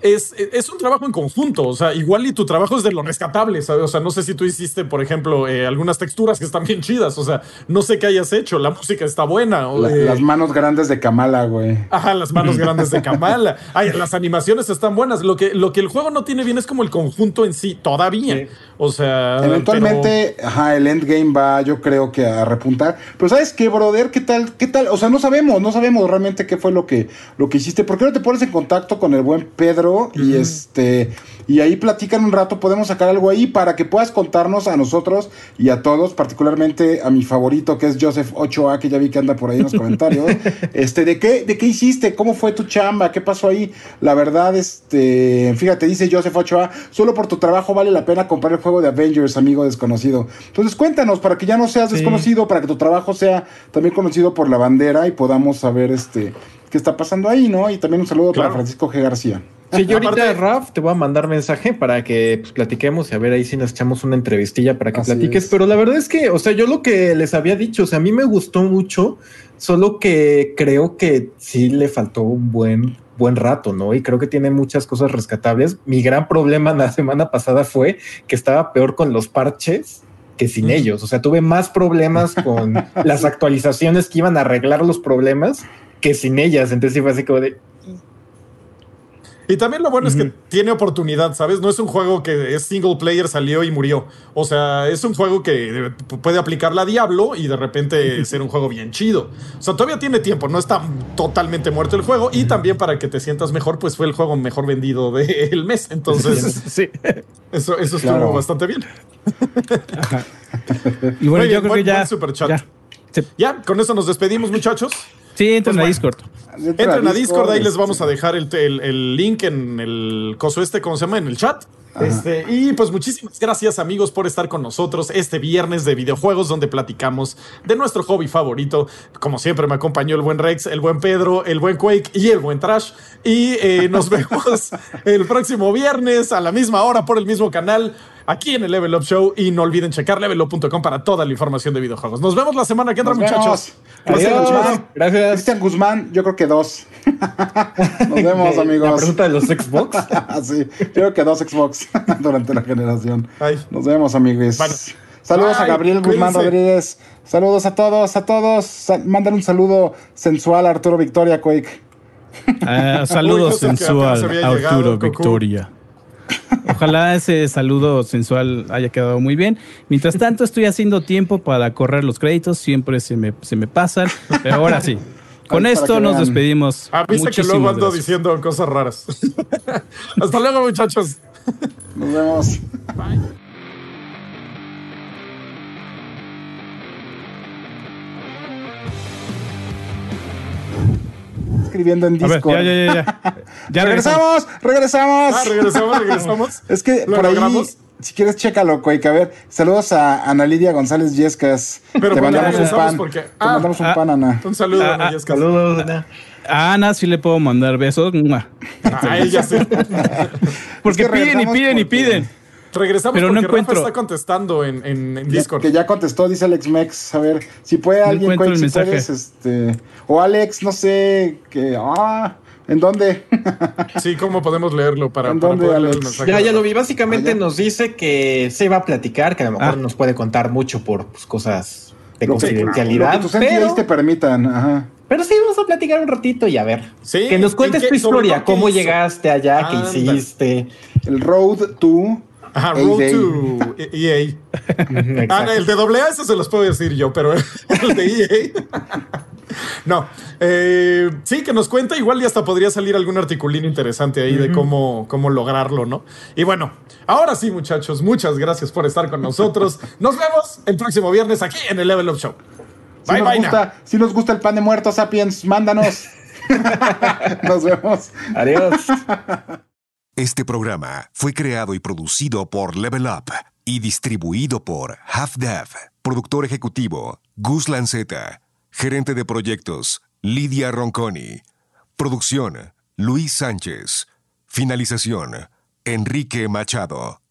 [SPEAKER 1] es, es un trabajo en conjunto. O sea, igual y tu trabajo es de lo rescatable, ¿sabes? O sea, no sé si tú hiciste, por ejemplo, eh, algunas texturas que están bien chidas. O sea, no sé qué hayas hecho. La música está buena. o,
[SPEAKER 2] La-
[SPEAKER 1] eh,
[SPEAKER 2] las manos grandes de Kamala, güey.
[SPEAKER 1] Ajá, las manos grandes de Kamala. Ay, las animaciones están buenas. Lo que, lo que el juego no tiene bien es como el conjunto en sí, todavía.
[SPEAKER 3] Sí.
[SPEAKER 1] O sea.
[SPEAKER 2] Eventualmente, ajá, el endgame va, yo creo que a repuntar. Pero ¿sabes qué, brother? ¿Qué tal? ¿Qué tal? O sea, no sabemos, no sabemos realmente qué fue lo que, lo que hiciste. ¿Por qué no te pones en contacto con el buen Pedro? Y este, y ahí platican un rato, podemos sacar algo ahí para que puedas contarnos a nosotros y a todos, particularmente a mi favorito, que es Joseph 8A, que ya vi que anda por ahí en los comentarios. [laughs] este, ¿de qué, de qué hiciste? ¿Cómo fue tu chamba? ¿Qué pasó ahí? La verdad, este, fíjate, dice Joseph 8A, solo por tu trabajo vale la pena comprar el juego de Avengers, amigo desconocido. Entonces cuéntanos, para que ya no seas
[SPEAKER 3] Sí.
[SPEAKER 2] desconocido, para que tu trabajo sea también conocido por la bandera y podamos saber este qué está pasando ahí, ¿no? Y también un saludo
[SPEAKER 1] Claro.
[SPEAKER 2] para Francisco G. García.
[SPEAKER 4] Sí, yo ahorita, Raf, te voy a mandar mensaje para que pues, platiquemos y a ver ahí si nos echamos una entrevistilla para que platiques.
[SPEAKER 2] es.
[SPEAKER 4] Pero la verdad es que, o sea, yo lo que les había dicho, o sea, a mí me gustó mucho, solo que creo que sí le faltó un buen buen rato, ¿no? Y creo que tiene muchas cosas rescatables. Mi gran problema [laughs] la semana pasada fue que estaba peor con los parches que sin ellos. O sea, tuve más problemas con [laughs] las actualizaciones que iban a arreglar los problemas que sin ellas. Entonces sí fue así como de,
[SPEAKER 1] Y también lo bueno es que tiene oportunidad, ¿sabes? No es un juego que es single player, salió y murió. O sea, es un juego que eh, puede aplicar la Diablo y de repente ser un juego bien chido. O sea, todavía tiene tiempo, no está totalmente muerto el juego. Y también para que te sientas mejor, pues fue el juego mejor vendido del [laughs] mes. Entonces,
[SPEAKER 3] Sí.
[SPEAKER 1] eso, eso estuvo
[SPEAKER 2] Claro.
[SPEAKER 1] bastante bien. [laughs]
[SPEAKER 3] Y bueno,
[SPEAKER 1] bien,
[SPEAKER 3] yo creo
[SPEAKER 1] buen-
[SPEAKER 3] que ya. ya. Sí.
[SPEAKER 1] Ya, con eso nos despedimos, muchachos.
[SPEAKER 3] Sí, entren
[SPEAKER 1] Pues
[SPEAKER 3] a
[SPEAKER 1] bueno.
[SPEAKER 3] Discord.
[SPEAKER 1] Entren a Discord, ahí les
[SPEAKER 2] este,
[SPEAKER 1] vamos a dejar el, el- el link en el coso este, ¿cómo se llama? En el chat. Este, y pues muchísimas gracias amigos por estar con nosotros este viernes de videojuegos donde platicamos de nuestro hobby favorito. Como siempre me acompañó el buen Rex, el buen Pedro, el buen Quake y el buen Trash. Y eh, nos [laughs] vemos el próximo viernes a la misma hora por el mismo canal aquí en el Level Up Show. Y no olviden checar levelup.com para toda la información de videojuegos. Nos vemos la semana que entra
[SPEAKER 2] Nos
[SPEAKER 1] muchachos.
[SPEAKER 4] Adiós.
[SPEAKER 2] Guzmán.
[SPEAKER 4] Gracias.
[SPEAKER 2] Cristian Guzmán, yo creo que dos. [laughs] Nos vemos,
[SPEAKER 4] La
[SPEAKER 2] amigos.
[SPEAKER 4] pregunta de los Xbox. [laughs]
[SPEAKER 2] sí, yo creo que dos Xbox [laughs] durante la generación.
[SPEAKER 1] Ay.
[SPEAKER 2] Nos vemos, amigos.
[SPEAKER 1] Bueno.
[SPEAKER 2] Saludos a Gabriel Guzmán
[SPEAKER 1] cuídense.
[SPEAKER 2] Rodríguez. Saludos a todos, a todos. Mandan un saludo sensual a Arturo Victoria Quake.
[SPEAKER 3] Ah,
[SPEAKER 1] Uy,
[SPEAKER 3] saludos
[SPEAKER 1] sé
[SPEAKER 3] sensual,
[SPEAKER 1] había
[SPEAKER 3] Arturo
[SPEAKER 1] llegado.
[SPEAKER 3] Victoria. Ojalá ese saludo sensual haya quedado muy bien. Mientras tanto, estoy haciendo tiempo para correr los créditos. Siempre se me, se me pasan. Pero ahora sí. Con
[SPEAKER 2] Ay,
[SPEAKER 3] esto nos
[SPEAKER 2] vean.
[SPEAKER 3] despedimos.
[SPEAKER 1] Ah, viste que luego ando
[SPEAKER 3] gracias.
[SPEAKER 1] diciendo cosas raras. [laughs] Hasta luego, muchachos.
[SPEAKER 2] Nos vemos. Escribiendo en
[SPEAKER 3] A ver,
[SPEAKER 2] Discord.
[SPEAKER 3] ya, ya, ya. Ya, [laughs] regresamos.
[SPEAKER 2] regresamos, regresamos.
[SPEAKER 1] Ah, regresamos, regresamos. [laughs]
[SPEAKER 2] Es que
[SPEAKER 1] ¿Lo
[SPEAKER 2] por ahí, si quieres, chécalo, Quake. A ver, saludos a Ana Lidia González Yescas.
[SPEAKER 1] Pero
[SPEAKER 2] Te
[SPEAKER 1] bueno,
[SPEAKER 2] mandamos un pan.
[SPEAKER 1] porque-
[SPEAKER 2] Te
[SPEAKER 1] ah,
[SPEAKER 2] mandamos un
[SPEAKER 3] ah,
[SPEAKER 2] pan, Ana.
[SPEAKER 1] Un saludo,
[SPEAKER 3] Ah,
[SPEAKER 1] Ana
[SPEAKER 3] ah,
[SPEAKER 1] Yescas.
[SPEAKER 4] Saludos. Ana.
[SPEAKER 3] A Ana sí le puedo mandar besos.
[SPEAKER 1] Ah, ella sí.
[SPEAKER 3] Porque
[SPEAKER 2] Es que
[SPEAKER 3] piden y piden y piden.
[SPEAKER 1] Regresamos
[SPEAKER 3] Pero no
[SPEAKER 1] porque Rafa
[SPEAKER 3] encuentro.
[SPEAKER 1] está contestando en, en, en
[SPEAKER 2] Ya-
[SPEAKER 1] Discord.
[SPEAKER 2] que ya contestó, dice Alex Mex. A ver, si puede
[SPEAKER 3] No
[SPEAKER 2] alguien,
[SPEAKER 3] encuentro
[SPEAKER 2] Quake,
[SPEAKER 3] el
[SPEAKER 2] si
[SPEAKER 3] mensaje.
[SPEAKER 2] puedes, este. O Alex, no sé, que. Ah, ¿en dónde? [laughs]
[SPEAKER 1] Sí, ¿cómo podemos leerlo para,
[SPEAKER 2] ¿En
[SPEAKER 1] para
[SPEAKER 2] dónde,
[SPEAKER 1] poder leer el mensaje?
[SPEAKER 4] Ya, ya lo
[SPEAKER 1] Rafa?
[SPEAKER 4] vi. Básicamente
[SPEAKER 2] Ah,
[SPEAKER 4] nos dice que se va a platicar, que a lo mejor
[SPEAKER 3] Ah.
[SPEAKER 4] nos puede contar mucho por pues, cosas de
[SPEAKER 2] Lo que-
[SPEAKER 4] confidencialidad.
[SPEAKER 2] Lo que tus
[SPEAKER 4] pero,
[SPEAKER 2] te permitan. Ajá.
[SPEAKER 4] pero sí, vamos a platicar un ratito y a ver.
[SPEAKER 1] Sí,
[SPEAKER 4] que nos cuentes
[SPEAKER 1] ¿en qué-
[SPEAKER 4] tu historia, cómo
[SPEAKER 1] hizo?
[SPEAKER 4] llegaste allá, qué hiciste.
[SPEAKER 2] El Road to.
[SPEAKER 1] Ajá. Road to EA. [laughs] Ah, no, el de doble A, eso se los puedo decir yo, pero [laughs] el de EA. No, eh, sí, que nos cuenta, igual y hasta podría salir algún articulín interesante ahí de cómo, cómo lograrlo, ¿no? Y bueno, ahora sí, muchachos, muchas gracias por estar con nosotros. Nos vemos el próximo viernes aquí en el Level Up Show.
[SPEAKER 2] Si
[SPEAKER 1] Bye,
[SPEAKER 2] nos,
[SPEAKER 1] bye. now.
[SPEAKER 2] gusta, si nos gusta el pan de muertos, Sapiens, mándanos. [laughs] Nos vemos.
[SPEAKER 4] Adiós.
[SPEAKER 5] Este programa fue creado y producido por Level Up y distribuido por Half Dev. Productor ejecutivo Gus Lanceta. Gerente de proyectos Lidia Ronconi. Producción Luis Sánchez. Finalización Enrique Machado.